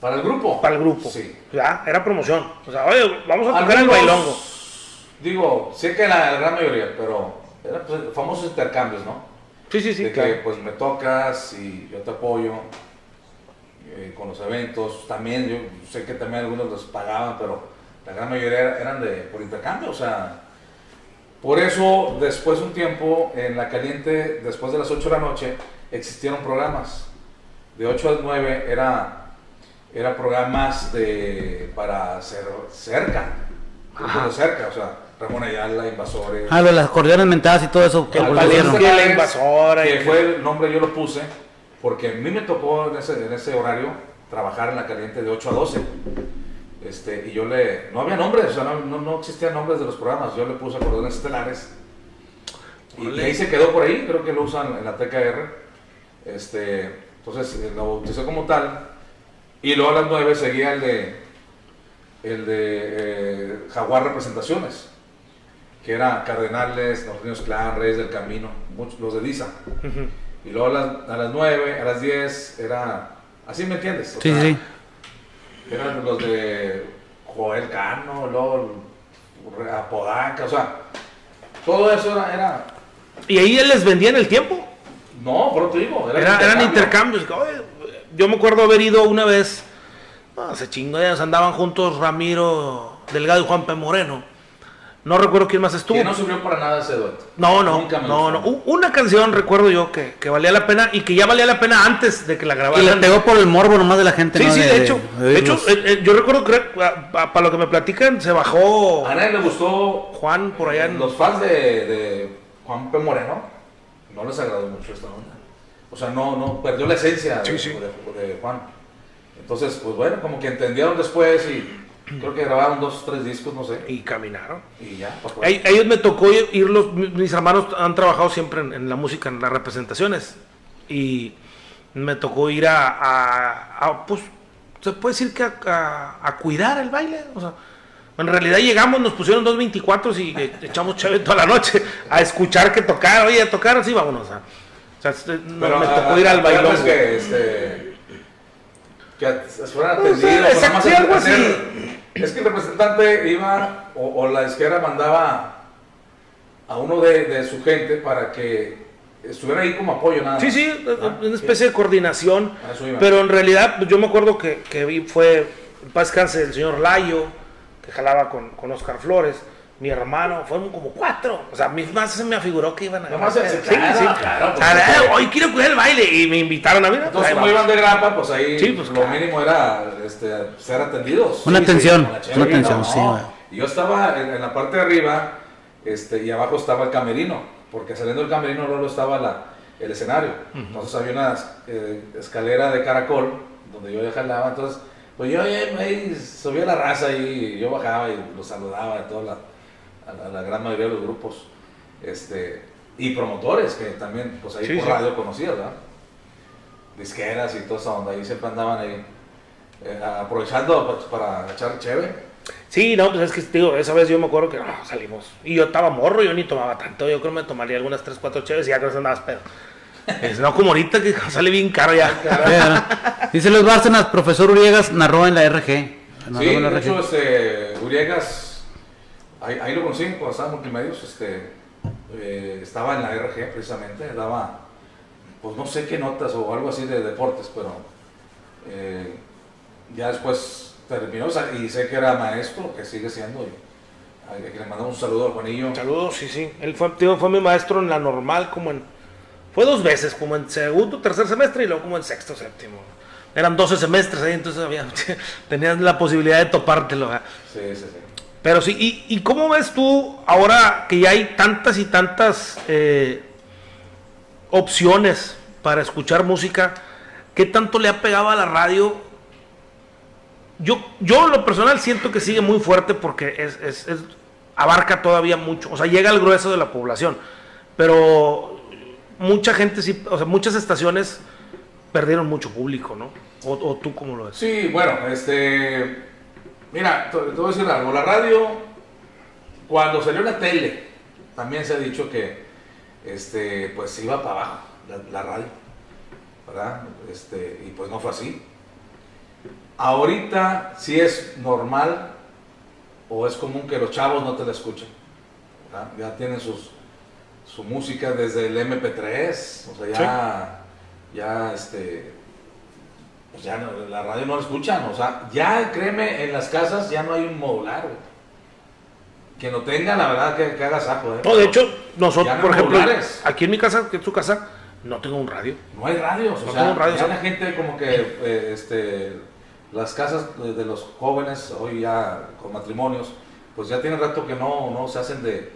C: ¿Para el grupo?
B: para el grupo.
C: Sí.
B: Ya, era promoción. O sea, oye, vamos a tocar el bailongo.
C: Digo, sé que la, la gran mayoría, pero eran pues, famosos intercambios, ¿no?
B: Sí, sí, sí,
C: de
B: claro.
C: que pues me tocas y yo te apoyo eh, con los eventos. También, yo sé que también algunos los pagaban, pero la gran mayoría eran de por intercambio, o sea. Por eso, después de un tiempo, en la caliente, después de las 8 de la noche, existieron programas. De 8 a 9 era, era programas de, para ser cerca, cerca, o sea, Ramón Ayala, Invasores.
A: Ah, lo de las acordeones mentadas y todo eso que
B: la invasora y-
C: Que fue el nombre yo lo puse porque a mí me tocó en ese, en ese horario trabajar en la caliente de 8 a 12. Este, y yo le. No había nombres, o sea, no, no, no existían nombres de los programas. Yo le puse acordeones estelares. Y, y ahí se quedó por ahí, creo que lo usan en la TKR. Este, entonces eh, lo bauticé como tal. Y luego a las 9 seguía el de. El de eh, Jaguar Representaciones que era Cardenales, Los Niños Clan, Reyes del Camino, muchos, los de Lisa. Y luego a las, a las 9, a las 10 era, así me entiendes. O
A: Sí,
C: sea,
A: sí.
C: Eran los de Joel Cano, luego Apodaca, o sea, todo eso era, era-
B: Y ahí les vendían el tiempo.
C: no, por te digo, era
B: Era- eran
C: intercambio.
B: intercambios. Yo me acuerdo haber ido una vez. No, se chingó, ya andaban juntos Ramiro Delgado y Juan P. Moreno. No recuerdo quién más estuvo.
C: Que no sirvió para nada ese dueto.
B: No, no,
C: Nunca me
B: no, no. Una canción recuerdo yo que, que valía la pena y que ya valía la pena antes de que la
A: Y
B: grabaran.
A: le pegó por el morbo nomás de la gente,
B: Sí,
A: ¿no?
B: sí, de, hecho.
A: de
B: De, hecho, eh, eh, yo recuerdo que para lo que me platican se bajó
C: A nadie le gustó
B: Juan por allá en
C: los fans de, de Juan P. Moreno, no les agradó mucho esta onda. O sea, no, no, perdió la esencia de,
B: Sí, sí.
C: de- de Juan. Entonces, pues bueno, como que entendieron después y creo que grabaron dos, tres discos, no sé,
B: y caminaron.
C: y ya.
B: A a ellos me tocó irlos, mi- mis hermanos han trabajado siempre en, en la música, en las representaciones. Y me tocó ir a, a- a, pues, se puede decir que a, a- a cuidar el baile. O sea, en realidad llegamos, nos pusieron dos 24 y eh, echamos chévere toda la noche a escuchar que tocar, oye, a tocar, así vámonos. O o sea, este, no,
C: Pero
B: me
C: a-
B: tocó
C: a-
B: ir al
C: acuérdate
B: bailón.
C: que, este, que fueran
B: sé,
C: atendidos. o
B: exacto, sí, algo así.
C: Es que el representante iba, o, o la izquierda mandaba a uno de, de su gente para que estuviera ahí como apoyo, nada
B: Sí, sí,
C: Ah,
B: una especie de coordinación. Pero en realidad, pues, yo me acuerdo que, que vi, fue, en paz descanse, el señor Layo, que jalaba con, con Oscar Flores, mi hermano, fueron como cuatro. O sea, a mí más se me afiguró que iban a
C: Nomás se- claro, claro,
B: O sea,
C: pues,
B: eh, hoy quiero cuidar el baile y me invitaron a mí.
C: Entonces, como iban de grapa, pues ahí
B: Sí, pues,
C: lo
B: claro.
C: mínimo era este, ser atendidos.
A: Una atención, una atención,
C: no,
A: sí,
C: no. yo estaba en, en la parte de arriba este, y abajo estaba el camerino, porque saliendo del camerino luego estaba la, el escenario. Entonces había una eh, escalera de caracol donde yo ya jalaba. Entonces, pues yo eh, ahí subía la raza y yo bajaba y los saludaba a toda la, a la, a la gran mayoría de los grupos. Este, y promotores que también, pues ahí
B: Sí,
C: por
B: sí.
C: radio conocías, ¿verdad? disqueras y toda esa onda, ahí siempre andaban ahí eh, aprovechando pues, para echar chévere.
B: Sí, no, pues es que digo, esa vez yo me acuerdo que no, salimos. Y yo estaba morro, yo ni tomaba tanto. Yo creo que me tomaría algunas 3, 4 chéves y ya creo que andabas pedo. Es, no como ahorita que sale bien caro ya.
A: Yeah. Dice Luis Bárcenas, profesor Uriegas narró en la RG. Narró
C: Sí,
A: en la
C: de
A: RG.
C: hecho, este, Uriegas, ahí, ahí lo consiguen cuando estaba en multimedios, este, eh, estaba en la RG precisamente, daba, pues no sé qué notas o algo así de deportes, pero eh, ya después terminó o sea, y sé que era maestro, que sigue siendo. Y, a- que le mandamos un saludo al Juanillo.
B: Saludos, sí, sí. Él fue, tío, fue mi maestro en la normal, como en. Fue dos veces, como en segundo, tercer semestre y luego como en sexto, séptimo. Eran 12 semestres ahí, entonces había, tenías la posibilidad de topártelo. ¿verdad?
C: Sí, sí, sí.
B: Pero sí, ¿y, y cómo ves tú ahora que ya hay tantas y tantas eh, opciones para escuchar música? ¿Qué tanto le ha pegado a la radio? Yo, yo en lo personal siento que sigue muy fuerte porque es, es- es- abarca todavía mucho, o sea, llega al grueso de la población. Pero mucha gente sí, o sea, muchas estaciones perdieron mucho público, ¿no? O, o tú cómo lo ves.
C: Sí, bueno, este. Mira, te, te voy a decir algo. La radio, cuando salió la tele, también se ha dicho que este, pues se iba para abajo la, la radio. ¿Verdad? Este, y pues no fue así. Ahorita sí es normal o es común que los chavos no te la escuchen. ¿verdad? Ya tienen sus, su música desde el MP3, o sea, ya, ya este, pues ya no- la radio no la escuchan, o sea, ya créeme, en las casas ya no hay un modular, güey. Quien lo tenga, la verdad que, que haga saco, ¿eh?
B: No, de hecho, nosotros,
C: no
B: por ejemplo,
C: modulares.
B: aquí en mi casa, que es su casa, no tengo un radio.
C: No hay radios, o
B: No
C: sea,
B: tengo radios,
C: ya
B: ¿no?
C: la gente como que, eh, este, las casas de, de los jóvenes, hoy ya con matrimonios, pues ya tiene rato que no, no se hacen de,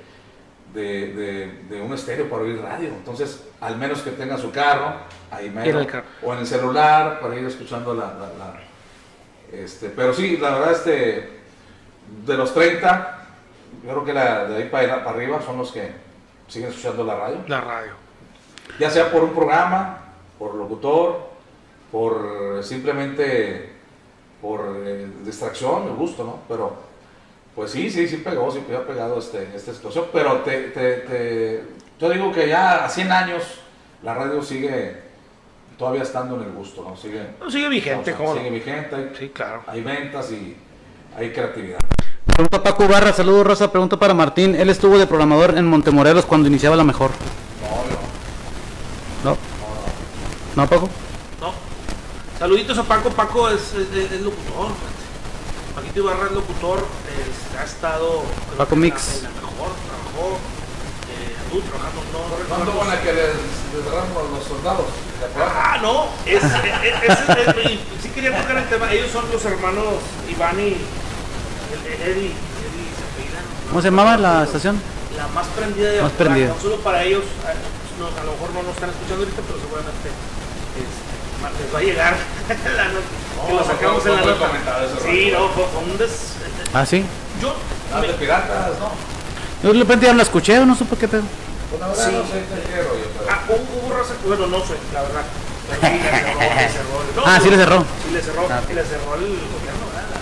C: de, de- de un estéreo para oír radio. Entonces, al menos que tenga su carro, ahí
B: En
C: mero,
B: el carro.
C: o en el celular, para ir escuchando la... la- la- este, pero sí, la verdad, este, de los 30, yo creo que la, de ahí para, para arriba son los que siguen escuchando la radio
B: La radio.
C: ya sea por un programa, por locutor, por simplemente por eh, distracción, el gusto, ¿no? Pero, pues sí, sí, sí pegó, sí ha pegado este, esta situación, pero te, te, te- yo digo que ya a 100 años la radio sigue todavía estando en el gusto, ¿no? Sigue,
B: No, sigue vigente,
C: o sea,
B: ¿cómo no?
C: sigue vigente, hay,
B: Sí, claro.
C: hay ventas y hay creatividad.
A: Pregunta Paco Barra, saludos Rosa, pregunta para Martín. Él estuvo de programador en Montemorelos cuando iniciaba la mejor.
C: No, no,
A: ¿No? ¿No, Paco?
B: No. Saluditos a Paco. Paco es, es- es- es locutor. Paquito Ibarra es locutor. es- ha estado.
A: Paco
B: la-
A: Mix.
B: En la mejor, trabajó. Eh, anduvo trabajando. No, no
C: ¿Cuánto
B: recuerdo.
C: con la que les, les cerramos los soldados?
B: Ah, no. Es, es- es- es- es- sí quería tocar el tema. Ellos son los hermanos Iván y Eddie.
A: ¿Cómo se llamaba la estación?
B: La más prendida de
A: Más prendida.
B: No solo para ellos, a, no, a lo mejor no nos están escuchando ahorita, pero seguramente este, les va a llegar la nota. que lo sacamos en la nota. Sí,
C: rato.
B: no, fue, un des.
A: Ah, sí.
B: Yo.
C: Ah,
B: me-
C: de piratas, ¿no?
A: Yo de repente ya no la escuché, no supe qué pedo.
C: Pues la verdad
B: Sí.
C: no sé qué rollo, pero...
B: ah, hubo, hubo raza, bueno, no sé, la verdad. Pero sí, le cerró, le cerró. No,
A: Ah, sí le cerró.
B: Sí, le cerró, sí le cerró el gobierno, ¿verdad?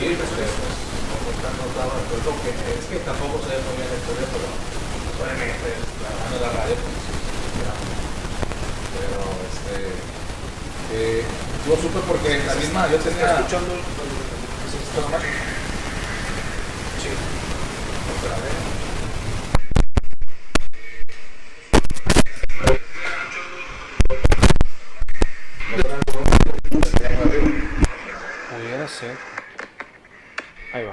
C: Sí, pues, pues, pues, que es que tampoco se ve muy bien la historia, pero pues, obviamente la mano de la radio, pues, ya. pero este, eh, yo supe porque la misma, yo
B: Está
C: tenía,
B: escuchando. Sí.
C: Espera, a ver.
B: Pudiera ser. Ahí va.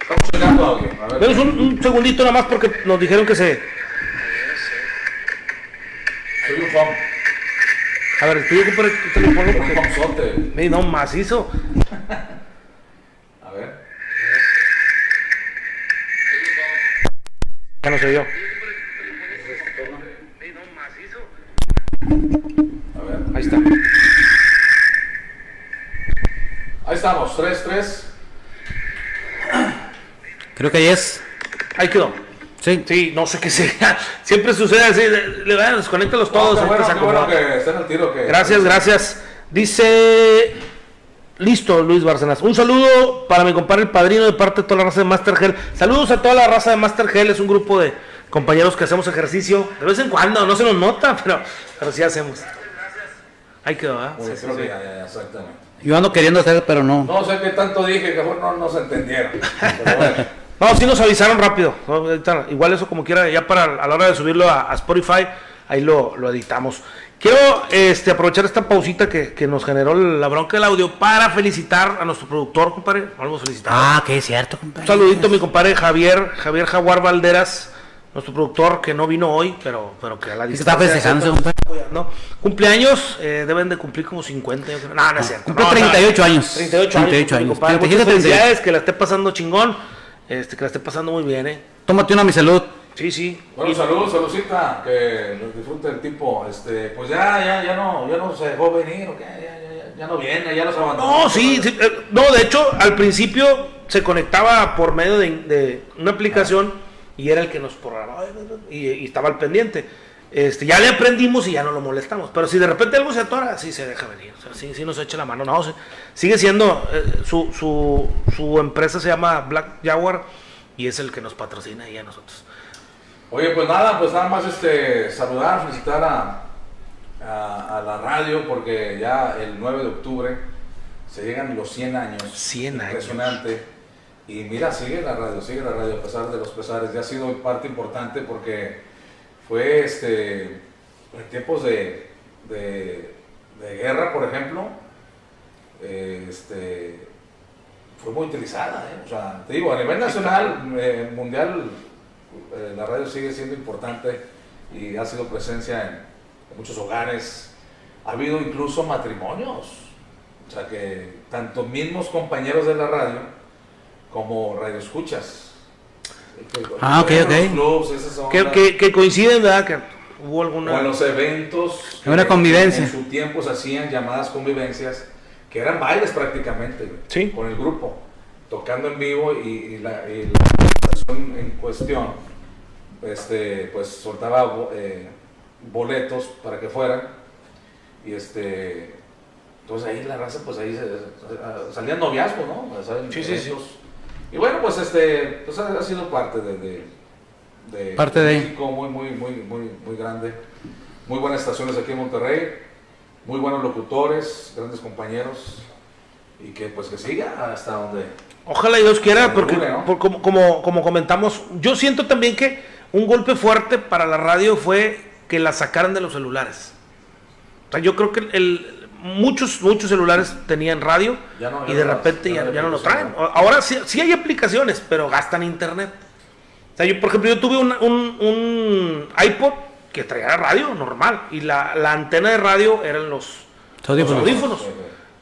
C: Estamos llegando audio, a ver.
B: Denos un, un segundito nada más porque nos dijeron que se.
C: Soy un fom,
B: A ver, estoy por el teléfono
C: un
B: porque. Ey, no, macizo.
C: A ver,
B: Ya no
C: a ver.
B: Ahí está.
C: Ahí estamos, 3, 3.
A: Creo que ahí es.
B: Ahí quedó.
A: Sí.
B: Sí, no sé qué sea. Siempre sucede así. Le, van, desconéctalos todos.
C: qué
B: ahorita
C: bueno,
B: se
C: bueno que estén al tiro. Que,
B: Gracias, gracias. Dice. Listo, Luis Bárcenas. Un saludo para mi compadre el padrino de parte de toda la raza de Master Gel. Saludos a toda la raza de Master Gel. Es un grupo de compañeros que hacemos ejercicio de vez en cuando. No se nos nota, pero, pero sí hacemos. Ahí quedó, ¿ah?
C: Muy
B: Sí, sí, sí.
C: ya, ya, ya, exactamente.
A: Yo ando queriendo hacer, pero no.
C: No sé qué tanto dije que no, no se entendieron. Pero bueno.
B: No, sí nos avisaron rápido. Igual eso como quiera, ya para a la hora de subirlo a, a Spotify, ahí lo, lo editamos. Quiero este, aprovechar esta pausita que, que nos generó la bronca del audio para felicitar a nuestro productor, compadre. Vamos a felicitar.
A: Ah, que es cierto, compadre.
B: Un saludito a mi compadre Javier, Javier Jaguar Valderas, nuestro productor que no vino hoy, pero, pero que a la
A: que está
B: distancia
A: festejando, compadre.
B: apoyando. Cumpleaños, eh, deben de cumplir como 50. yo creo. No, no es cierto.
A: Cumple
B: No,
A: 38 años.
B: 38 años.
A: 38
B: mi
A: años.
B: compadre.
A: 37,
B: Muchas
A: 38.
B: felicidades, que la esté pasando chingón, este, que la esté pasando muy bien, eh.
A: Tómate una mi salud.
B: Sí, sí.
C: Bueno, saludos, saludcita, que disfrute el tipo. Este, pues ya, ya, ya no, ya no se dejó venir, ¿o qué? Ya, ya, ya, ya no viene, ya los abandonó.
B: No, sí, sí, eh, no, de hecho, al principio se conectaba por medio de, de una aplicación y era el que nos programaba y, y estaba al pendiente. Este, ya le aprendimos y ya no lo molestamos. Pero si de repente algo se atora, sí se deja venir. O sea, sí, sí nos echa la mano. No, sigue siendo, eh, su, su, su empresa se llama Black Jaguar y es el que nos patrocina y a nosotros.
C: Oye, pues nada, pues nada más este, saludar, felicitar a, a, a la radio porque ya el 9 de octubre se llegan los 100 años.
B: 100 años.
C: Impresionante. Y mira, sigue la radio, sigue la radio a pesar de los pesares. Ya ha sido parte importante porque fue este, en tiempos de, de, de guerra, por ejemplo, eh, este, fue muy utilizada. ¿eh? O sea, te digo, a nivel nacional, eh, mundial, eh, la radio sigue siendo importante y ha sido presencia en, en muchos hogares. Ha habido incluso matrimonios. O sea, que tanto mismos compañeros de la radio como radioescuchas.
A: Ah, ok, ok.
C: Clubs,
B: Que,
C: ondas.
B: que, que coinciden, ¿verdad? Que hubo
C: O en
B: alguna...
C: los eventos.
A: Una
C: que
A: convivencia.
C: En su tiempo se hacían llamadas convivencias, que eran bailes prácticamente,
B: Sí.
C: con el grupo, tocando en vivo y, y la, y la en cuestión, este, pues soltaba eh, boletos para que fueran. Y este. Entonces ahí la raza, pues ahí se, se- salían noviazgos, ¿no? En
B: Sí, sí, sí.
C: Y bueno, pues este, pues ha, ha sido parte de, de, de-
A: Parte de-
C: México muy, muy, muy, muy, muy grande. Muy buenas estaciones aquí en Monterrey, muy buenos locutores, grandes compañeros y que pues que siga hasta donde.
B: Ojalá Dios quiera, porque
C: Dure, ¿no?
B: por- como, como, como comentamos, yo siento también que un golpe fuerte para la radio fue que la sacaran de los celulares. O sea, yo creo que el, muchos, muchos celulares tenían radio
C: Ya no,
B: y de repente
C: ya
B: ya,
C: no hay
B: ya no lo traen. Ahora sí, sí hay aplicaciones, pero gastan internet. O sea, yo, por ejemplo, yo tuve un, un- un iPod que traía radio normal y la, la antena de radio eran los,
A: Los audífonos.
B: los audífonos.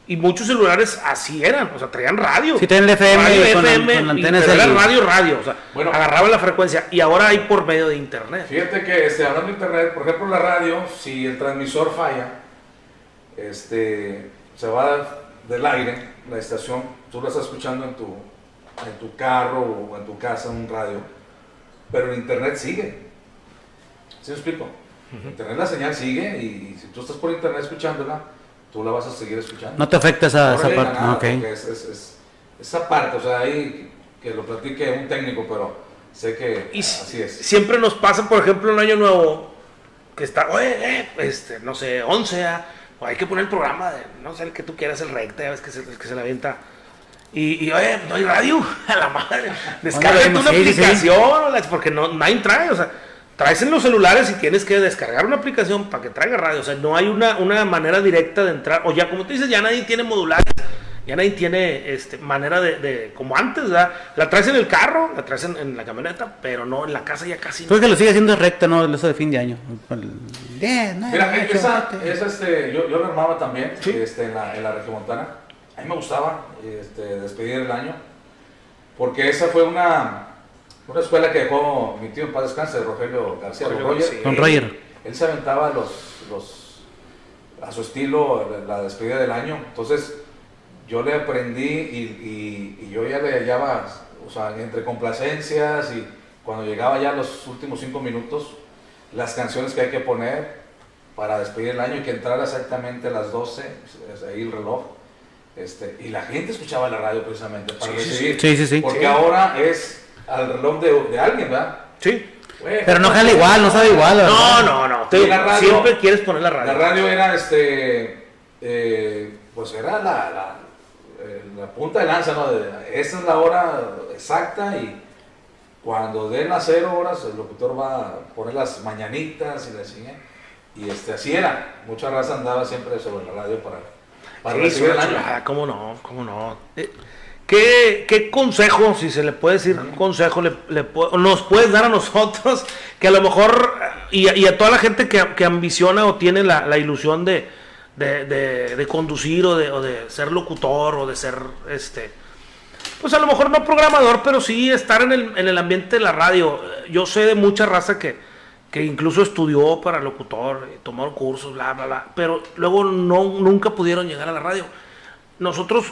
B: Y muchos celulares así eran, o sea, traían radio.
A: Sí, traían el FM
B: Radio
A: con la-
B: FM,
A: con la
B: y- pero era radio, radio, o sea,
C: Bueno.
B: agarraban la frecuencia. Y ahora hay por medio de internet.
C: Fíjate que este, hablando de internet, por ejemplo la radio, si el transmisor falla, este, se va del aire, la estación, tú la estás escuchando en tu, en tu carro o en tu casa, un radio, pero el internet sigue. ¿Sí me explico? Internet la señal sigue y, si tú estás por internet escuchándola, tú la vas a seguir escuchando.
A: No te afecta esa, esa parte.
C: nada,
A: Ah, ok.
C: porque es- es- es- esa parte, o sea, ahí que lo platique un técnico, pero sé que
B: Y
C: así es.
B: siempre nos pasa, por ejemplo, en Año Nuevo, que está, oye, eh, este, no sé, 11, ah, o hay que poner el programa de, no sé, el que tú quieras, el recta, ya ves que se, el que se la avienta. Y, y, oye, no hay radio, a la madre. Descárgate
A: Bueno,
B: una
A: sí, sí, sí.
B: aplicación, la- porque no, nadie trae, o sea, traes en los celulares y tienes que descargar una aplicación para que traiga radio. O sea, no hay una, una manera directa de entrar. O ya, como tú dices, ya nadie tiene modulares. Ya nadie tiene este, manera de, de- como antes, ¿verdad? La traes en el carro, la traes en, en la camioneta, pero no, en la casa ya casi no.
A: Creo que lo sigue haciendo recta, ¿no? Eso de fin de año. El 10, 9,
C: Mira,
A: 8,
C: esa,
A: 7.
C: esa, este, yo, yo lo armaba también
B: Sí.
C: este, en, la, en la regiomontana. A mí me gustaba este, despedir el año, porque esa fue una, una escuela que dejó mi tío en paz descanse, Rogelio García.
B: Rogelio
C: Roger.
B: García.
A: Don Roger.
C: Él se aventaba los, los, a su estilo la, la despedida del año. Entonces, yo le aprendí y, y- y yo ya le hallaba, o sea, entre complacencias y cuando llegaba ya los últimos cinco minutos, las canciones que hay que poner para despedir el año y que entrara exactamente a las 12, es ahí el reloj. Este, y la gente escuchaba la radio precisamente para
B: Sí, sí,
C: recibir.
A: sí. Sí, sí, sí.
C: Porque
B: Sí.
C: ahora es al reloj de, de alguien, ¿verdad?
B: Sí.
A: Pero no jala igual, no sabe igual.
B: No,
A: verdad.
B: no, no. te-
C: Y la radio-
B: siempre quieres poner la radio.
C: La radio era, este, eh, pues era la, la, eh, la punta de lanza, ¿no? De- esa es la hora exacta y cuando den las cero horas, el locutor va a poner las mañanitas y la sigue. Y este, así era. Mucha raza andaba siempre sobre la radio para, para
B: Sí,
C: recibir el año.
B: chulada, ¿Cómo no? ¿Cómo no? Eh, ¿Qué, qué consejo, si se le puede decir consejo, nos puedes dar a nosotros que a lo mejor, y, a- toda la gente que, ambiciona o tiene la, ilusión de, conducir o de, ser locutor o de ser, este, pues a lo mejor no programador, pero sí estar en el, en el ambiente de la radio. Yo sé de mucha raza que, que incluso estudió para locutor, tomó cursos, bla, bla, bla, pero luego no, nunca pudieron llegar a la radio. Nosotros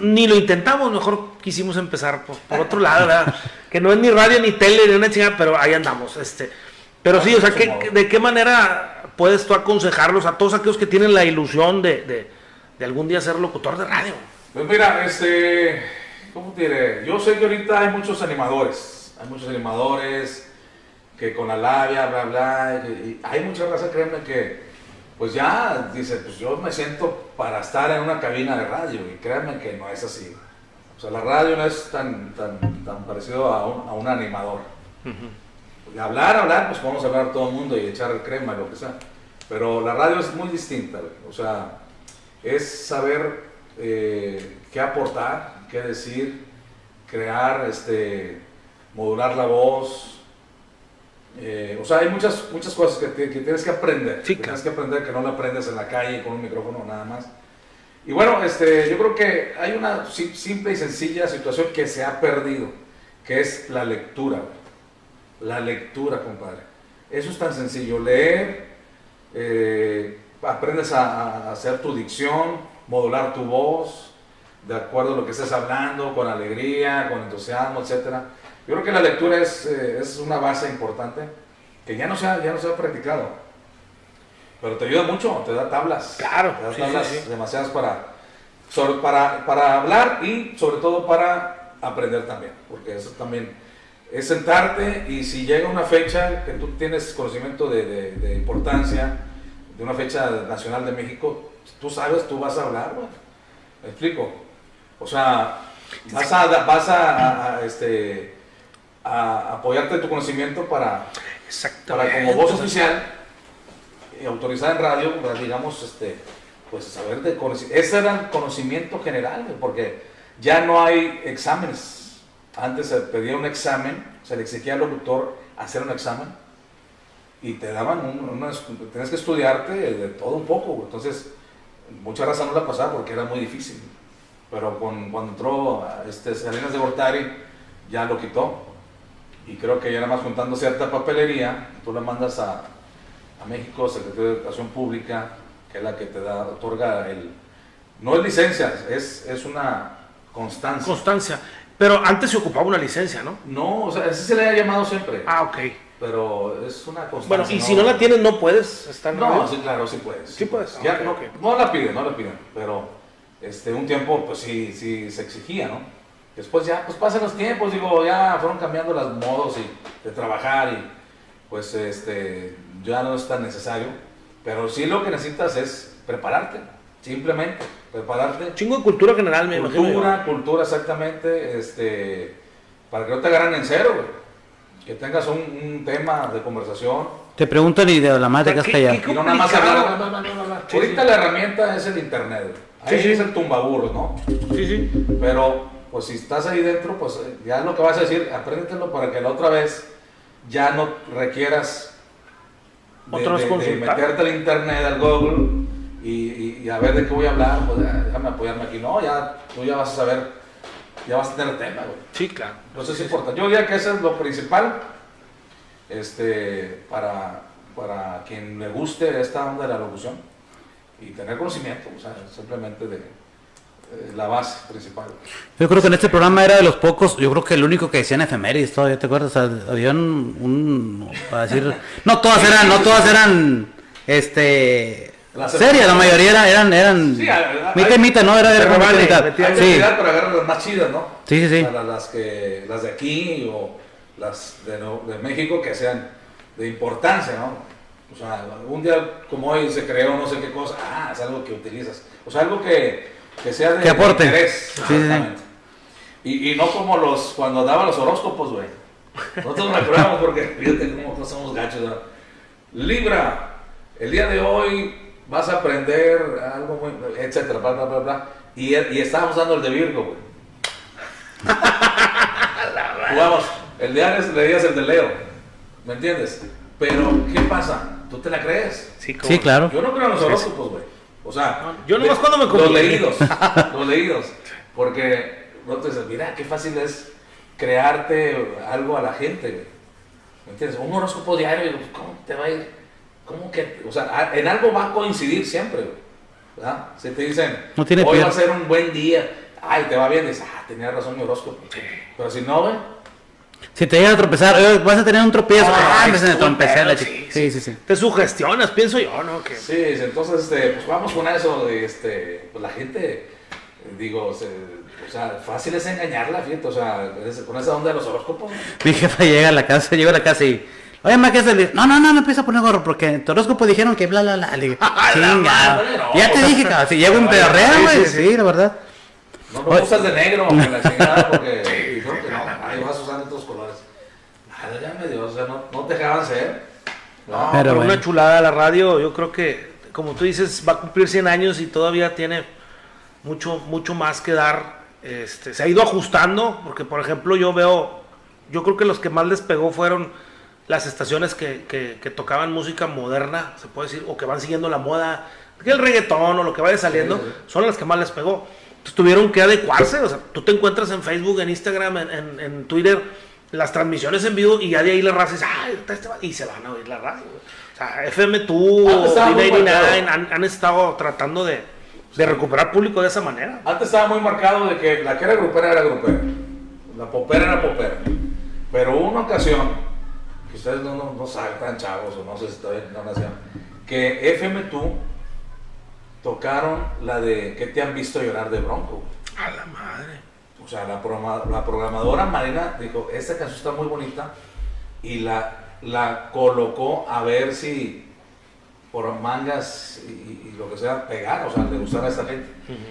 B: ni lo intentamos, mejor quisimos empezar por, por otro lado, ¿verdad? que no es ni radio ni tele ni una chingada, pero ahí andamos. Este. Pero sí, o sea, ¿qué- ¿de qué manera puedes tú aconsejarlos a todos aquellos que tienen la ilusión de, de- de algún día ser locutor de radio?
C: Pues mira, este, ¿cómo te diré? Yo sé que ahorita hay muchos animadores, hay muchos animadores que con la labia, bla, bla, y, hay mucha raza, créeme, que pues ya dice, pues yo me siento para estar en una cabina de radio, y créanme que no es así. O sea, la radio no es tan, tan, tan parecido a un, a un animador. Hablar, hablar, pues podemos hablar todo el mundo y echar crema y lo que sea. Pero la radio es muy distinta, güey. o sea, es saber eh, qué aportar, qué decir, crear, este, modular la voz. Eh, o sea, hay muchas, muchas cosas que, te- que tienes que aprender. Que tienes que aprender que no la aprendes en la calle con un micrófono nada más. Y bueno, este, yo creo que hay una si- simple y sencilla situación que se ha perdido, que es la lectura. La lectura, compadre. Eso es tan sencillo. Leer, eh, aprendes a, a hacer tu dicción, modular tu voz, de acuerdo a lo que estés hablando, con alegría, con entusiasmo, etc. Yo creo que la lectura es, eh, es una base importante que ya no, se ha, ya no se ha practicado. Pero te ayuda mucho, te da tablas.
B: Claro,
C: Te da
B: sí,
C: tablas
B: sí, sí.
C: demasiadas para, sobre- para, para hablar y sobre todo para aprender también. Porque eso también es sentarte y si llega una fecha que tú tienes conocimiento de, de- de importancia, de una fecha nacional de México, tú sabes, tú vas a hablar, güey. ¿Me explico? O sea, vas a, vas a, a- a, este, a apoyarte en tu conocimiento para, como voz oficial y autorizada en radio, pues, digamos, este, pues saber de conocimiento. Ese era el conocimiento general, porque ya no hay exámenes. Antes se pedía un examen, se le exigía al locutor hacer un examen y te daban un, unas- tenías que estudiarte de todo un poco, entonces mucha raza no la pasaba porque era muy difícil. Pero con- cuando entró este, Salinas de Gortari, ya lo quitó. Y creo que ya nada más juntando cierta papelería, tú la mandas a, a México, Secretaría de Educación Pública, que es la que te da, otorga el... No es licencia, es, es una constancia.
B: Constancia. Pero antes se ocupaba una licencia, ¿no?
C: no, o sea, así se le ha llamado siempre,
B: Ah, ok.
C: pero es una constancia.
B: Bueno, y si no la tienes, no puedes estar
C: No, sí, claro, sí puedes.
B: Sí puedes,
C: Ya, no,
B: ok.
C: no la piden, no la piden, pero este, un tiempo pues sí, sí se exigía, ¿no? Después ya, pues pasan los tiempos, digo, ya fueron cambiando los modos y, de trabajar y pues este, ya no es tan necesario, pero sí lo que necesitas es prepararte, simplemente, prepararte.
B: Chingo de cultura general, me imagino.
C: Cultura, cultura exactamente, este, para que no te agarren en cero, güey. Que tengas un, un tema de conversación,
A: Te preguntan y de la madre quedas
B: ¿Qué-
A: callado.
C: y no nada más hablar.
B: Sí,
C: Ahorita
B: sí.
C: la herramienta es el internet. Ahí
B: Sí, sí.
C: es el tumbaburros, ¿no?
B: Sí, sí.
C: Pero, pues si estás ahí dentro, pues eh, ya lo que vas a decir, apréndetelo para que la otra vez ya no requieras de,
B: Otra vez
C: de- de
B: consultar.
C: meterte al internet, al Google y, y- y a ver de qué voy a hablar, pues ya, déjame apoyarme aquí. No, ya tú ya vas a saber, ya vas a tener tema, güey.
B: Sí, claro.
C: Entonces es importante. Yo diría que eso es lo principal este, para, para quien le guste esta onda de la locución y tener conocimiento, o sea, simplemente de, la base principal.
A: Yo creo que en este programa era de los pocos, yo creo que el único que decían efemérides todavía, ¿te acuerdas? O sea, había un, un- para decir, no todas eran, no todas eran, este,
C: Las
A: serias, la mayoría era- eran, eran,
C: Sí,
A: y mitad, ¿no? Era, como
B: vale,
A: mitad
C: Hay
A: Sí,
C: para agarrar las más chidas, ¿no?
A: Sí, sí, sí.
C: O sea, las, que, las de aquí o las de, de México que sean de importancia, ¿no? O sea, un día como hoy se creó no sé qué cosa, ah, es algo que utilizas. O sea, algo que, que sea de,
A: Que aporte.
C: de interés.
A: Sí, sí, sí.
C: exactamente. Y, y no como los, cuando daban los horóscopos, güey. Nosotros nos recordamos porque fíjate cómo somos gachos. ¿no? Libra, el día de hoy vas a aprender algo muy, etcétera, bla, bla, bla, bla. Y, y estábamos dando el de Virgo, güey. Jugamos, el de Aries leías el de Leo, ¿me entiendes? Pero, ¿qué pasa? ¿Tú te la crees?
B: Sí,
A: Sí, claro.
C: Yo no creo en los horóscopos, güey. O sea,
B: Yo nomás cuando me
C: Los leídos, los leídos. Porque, no te dices, mira, qué fácil es crearte algo a la gente, güey. ¿Me entiendes? Un horóscopo diario, ¿cómo te va a ir? ¿Cómo que? O sea, en algo va a coincidir siempre, güey. ¿Verdad? Si te dicen,
A: No tiene
C: hoy va a ser un buen día, ay, te va bien, dices, ah, tenía razón mi horóscopo. Pero si no, güey,
A: Si te llega a tropezar, oye, vas a tener un tropiezo.
B: Ah,
A: Ah, me me
B: es
A: trompecé la
B: pedo,
A: chica.
B: sí,
A: Sí, sí, sí.
B: Te sugestionas, pienso yo, ¿no? Que
C: Sí, entonces, este, pues vamos con eso, de, este, pues la gente, eh, digo, se- o sea, fácil es engañarla, fíjate, o sea, es- con esa onda de los horóscopos.
A: Mi jefa llega a la casa, llega a la casa y. Oye, ma, ¿qué digo, No, no, no, me empieza a poner gorro porque en tu horóscopo dijeron que bla, bla, bla. Le digo, chinga.
C: no.
A: Ya te dije, cabrón. Si llego en pedorrea,
C: sí,
A: güey.
C: sí,
A: Sí,
C: sí.
A: la verdad.
C: No, no
A: Oye.
C: usas de negro, en la chingada, porque dijeron que no, ahí vas usando otros colores. Válgame Dios, o sea, no, no te dejaban ser.
B: No,
A: Pero
B: pero
A: bueno.
B: una chulada la radio, yo creo que, como tú dices, va a cumplir 100 años y todavía tiene mucho, mucho más que dar. Este, se ha ido ajustando, porque por ejemplo yo veo, yo creo que los que más les pegó fueron las estaciones que, que- que tocaban música moderna, se puede decir, o que van siguiendo la moda, que el reggaetón o lo que vaya saliendo,
C: Sí, sí.
B: son las que más les pegó. Entonces tuvieron que adecuarse, o sea, tú te encuentras en Facebook, en Instagram, en, en- en Twitter, las transmisiones en vivo y ya de ahí la raza dice, "Ay, está este va-", y se van a oír la radio. O sea, FM tú, D99
C: marcado.
B: han, han estado tratando de, de recuperar público de esa manera.
C: Antes estaba muy marcado de que la que era grupera era grupera. La popera era popera. Pero hubo una ocasión, que ustedes no, no, no saben, tan chavos, o no sé si todavía no nacieron, que FM2 tocaron la de ¿Qué te han visto llorar de Bronco?
B: A la madre.
C: O sea, la, programa- la programadora Marina dijo, esta canción está muy bonita y la, la colocó a ver si por mangas y, y lo que sea pegar, o sea, le gustara a esta gente.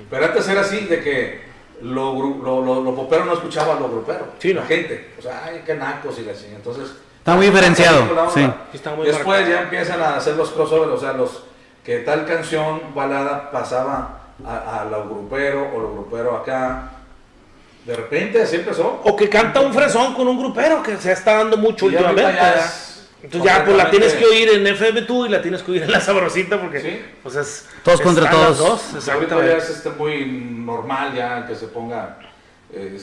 C: Pero antes era así, de que lo, lo, lo, lo popero no escuchaba a lo grupero,
B: Sí,
C: la
B: ¿no?
C: gente. O sea, ay, qué nacos y la chingada. Entonces...
A: Está muy diferenciado, sí.
B: Sí, está muy
C: Después
B: marcado.
C: ya empiezan a hacer los crossovers, o sea, los que tal canción balada pasaba a, a lo grupero o lo grupero acá. De repente así empezó.
B: O que canta un fresón con un grupero que se está dando mucho últimamente.
C: ya
B: ¿verdad?
C: es
B: Entonces ya pues la tienes que oír en FM tú y la tienes que oír en la sabrosita porque
C: Sí.
B: pues es
A: Todos contra todos.
B: dos,
C: ahorita ya es este, muy normal ya que se ponga eh,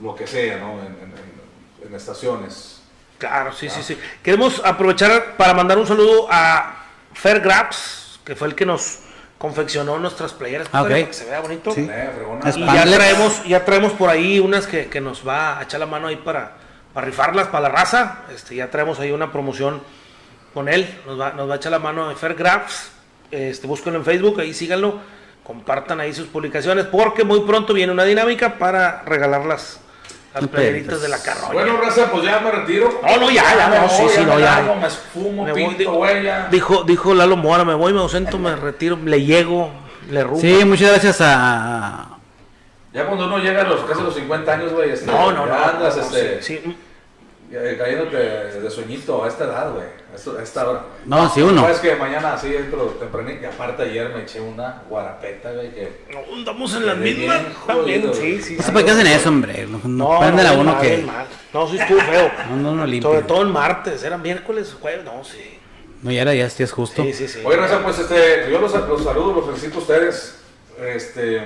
C: lo que sea, ¿no? En, en- en- en estaciones.
B: Claro, sí, sí, sí. Queremos aprovechar para mandar un saludo a Fer Grabs, que fue el que nos confeccionó nuestras playeras
A: Ah,
B: para que se vea bonito.
A: Sí.
B: Y ya traemos, ya traemos por ahí unas que, que nos va a echar la mano ahí para, para rifarlas para la raza. Este, ya traemos ahí una promoción con él. Nos va, nos va a echar la mano de Fer Grabs. Este, búsquenlo en Facebook, ahí síganlo. Compartan ahí sus publicaciones porque muy pronto viene una dinámica para regalar las, playeritas de la carroña.
C: Bueno, raza, pues ya me retiro.
B: No, no, ya, ya,
C: me
B: no, sí,
C: voy,
B: sí,
C: ya
B: no, ya.
C: largo, me fumo,
B: Me voy,
C: pinto,
B: digo-
C: güey, ya.
B: Dijo, dijo Lalo Mora, me voy, me ausento, me retiro, le llego, le rumbo.
A: Sí, muchas gracias a.
C: Ya cuando uno llega a los casi los 50 años, güey, este,
B: No, no,
C: ya
B: no.
C: andas
B: no,
C: este,
B: sí, sí.
C: Cayéndote de sueñito a esta edad, güey, a esta- hora.
A: No, sí, uno.
C: Sabes que mañana así entro tempranito, y aparte ayer me eché una guarapeta, güey, que...
B: No, andamos en las mismas. También,
C: jodido,
B: sí, sí.
A: No
B: sí.
A: sé por qué hacen eso, hombre. No, no,
B: No,
A: prenden
B: no,
A: a uno
B: mal,
A: que.
B: mal. No, sí estuvo feo.
A: No, no, no limpia.
B: Sobre todo en martes, era miércoles, jueves, no, sí.
A: No, ya era, ya, ya es justo.
B: Sí, sí, sí.
C: Oye, Raza, pues este, yo los, los saludo, los felicito a ustedes, este,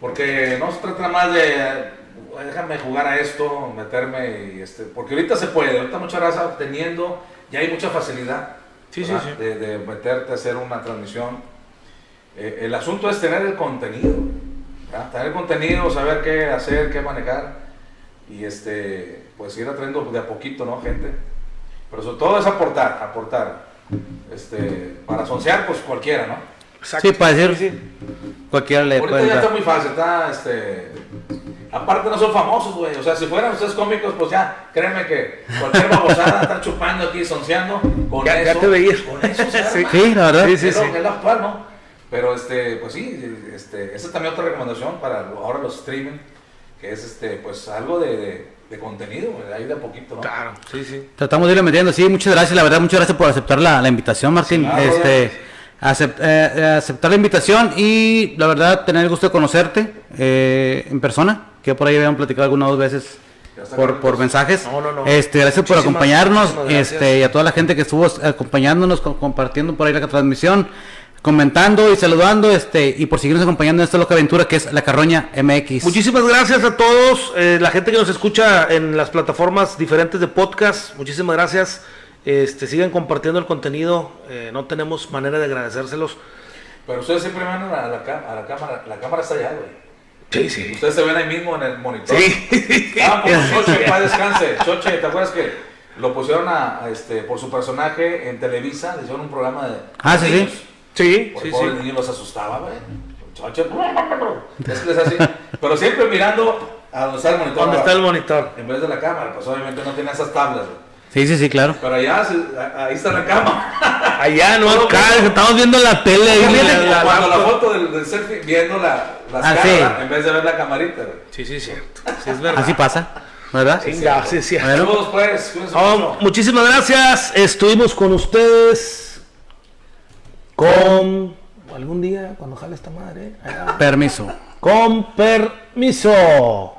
C: porque no se trata más de, déjame jugar a esto, meterme y este, porque ahorita se puede, ahorita mucha raza teniendo, ya hay mucha facilidad,
B: Sí, sí,
C: ¿verdad?
B: sí.
C: De, de meterte a hacer una transmisión. Eh, el asunto es tener el contenido, ¿verdad? tener el contenido, saber qué hacer, qué manejar y este, pues ir atrayendo de a poquito, ¿no, gente? Pero sobre todo es aportar, aportar. Este, para soncear, pues cualquiera, ¿no?
B: Exacto.
A: Sí, para decir-. Cualquiera le
C: Ahorita
A: puede
C: ya está
A: entrar.
C: muy fácil, está, este... Aparte no son famosos, güey. O sea, si fueran ustedes cómicos, pues ya, créeme que cualquier babosada están chupando aquí, sonceando. Con
B: Ya- ya
C: eso,
B: te veías.
C: Con eso se
B: Sí.
C: arma.
A: Sí, la verdad.
B: Sí, sí,
C: es, lo,
B: sí.
C: es lo actual, ¿no? Pero, este, pues sí, este, esa es también otra recomendación para ahora los streaming, que es, este, pues algo de, de, de contenido, güey, ahí de a poquito, ¿no?
B: Claro, sí, sí.
A: Tratamos de irle metiendo, sí, muchas gracias, la verdad, muchas gracias por aceptar la, la invitación, Martín.
C: claro,
A: este, eh, eh, aceptar la invitación y la verdad, tener el gusto de conocerte eh, en persona, que por ahí habían platicado algunas dos veces por, por mensajes.
B: No, no, no.
A: Este, gracias por acompañarnos,
B: gracias.
A: este, y a toda la gente que estuvo acompañándonos, co- compartiendo por ahí la transmisión, comentando y saludando, este, y por seguirnos acompañando en esta loca aventura que es la Carroña MX.
B: Muchísimas gracias a todos, eh, la gente que nos escucha en las plataformas diferentes de podcast, muchísimas gracias. Este, sigan compartiendo el contenido, eh, no tenemos manera de agradecérselos.
C: Pero ustedes siempre van a la, a la cam- a la cámara, la cámara está allá, güey.
B: Sí, sí.
C: Ustedes se ven ahí mismo en el monitor.
B: Sí.
C: Ah, como Choche, para descanse. Choche, ¿te acuerdas que lo pusieron a, a este, por su personaje en Televisa? Le hicieron un programa de.
A: Ah, sí, sí.
C: niños.
B: Sí,
C: Por
B: sí,
C: el niño los asustaba, güey. Choche. Es que les así. Pero siempre mirando a donde está el monitor.
B: ¿Dónde está el monitor?
C: En vez de la cámara, pues obviamente no tiene esas tablas, güey.
A: Sí, sí, sí, claro.
C: Pero allá, ahí está la cama.
B: Allá, no acá, estamos viendo la tele. ahí,
C: Fíjate
B: la-
C: que
B: la-
C: cuando la foto del, del selfie, viendo la, las
A: Ah,
C: caras,
A: sí.
C: en vez de ver la camarita, güey.
B: Sí, sí, cierto. Sí, es verdad.
A: Así pasa, ¿verdad?
B: Sí, sí.
A: Bueno.
C: Saludos, pues.
B: Oh, muchísimas gracias. Estuvimos con ustedes. Con. Algún día, cuando jale esta madre. allá.
A: Permiso.
B: Con permiso.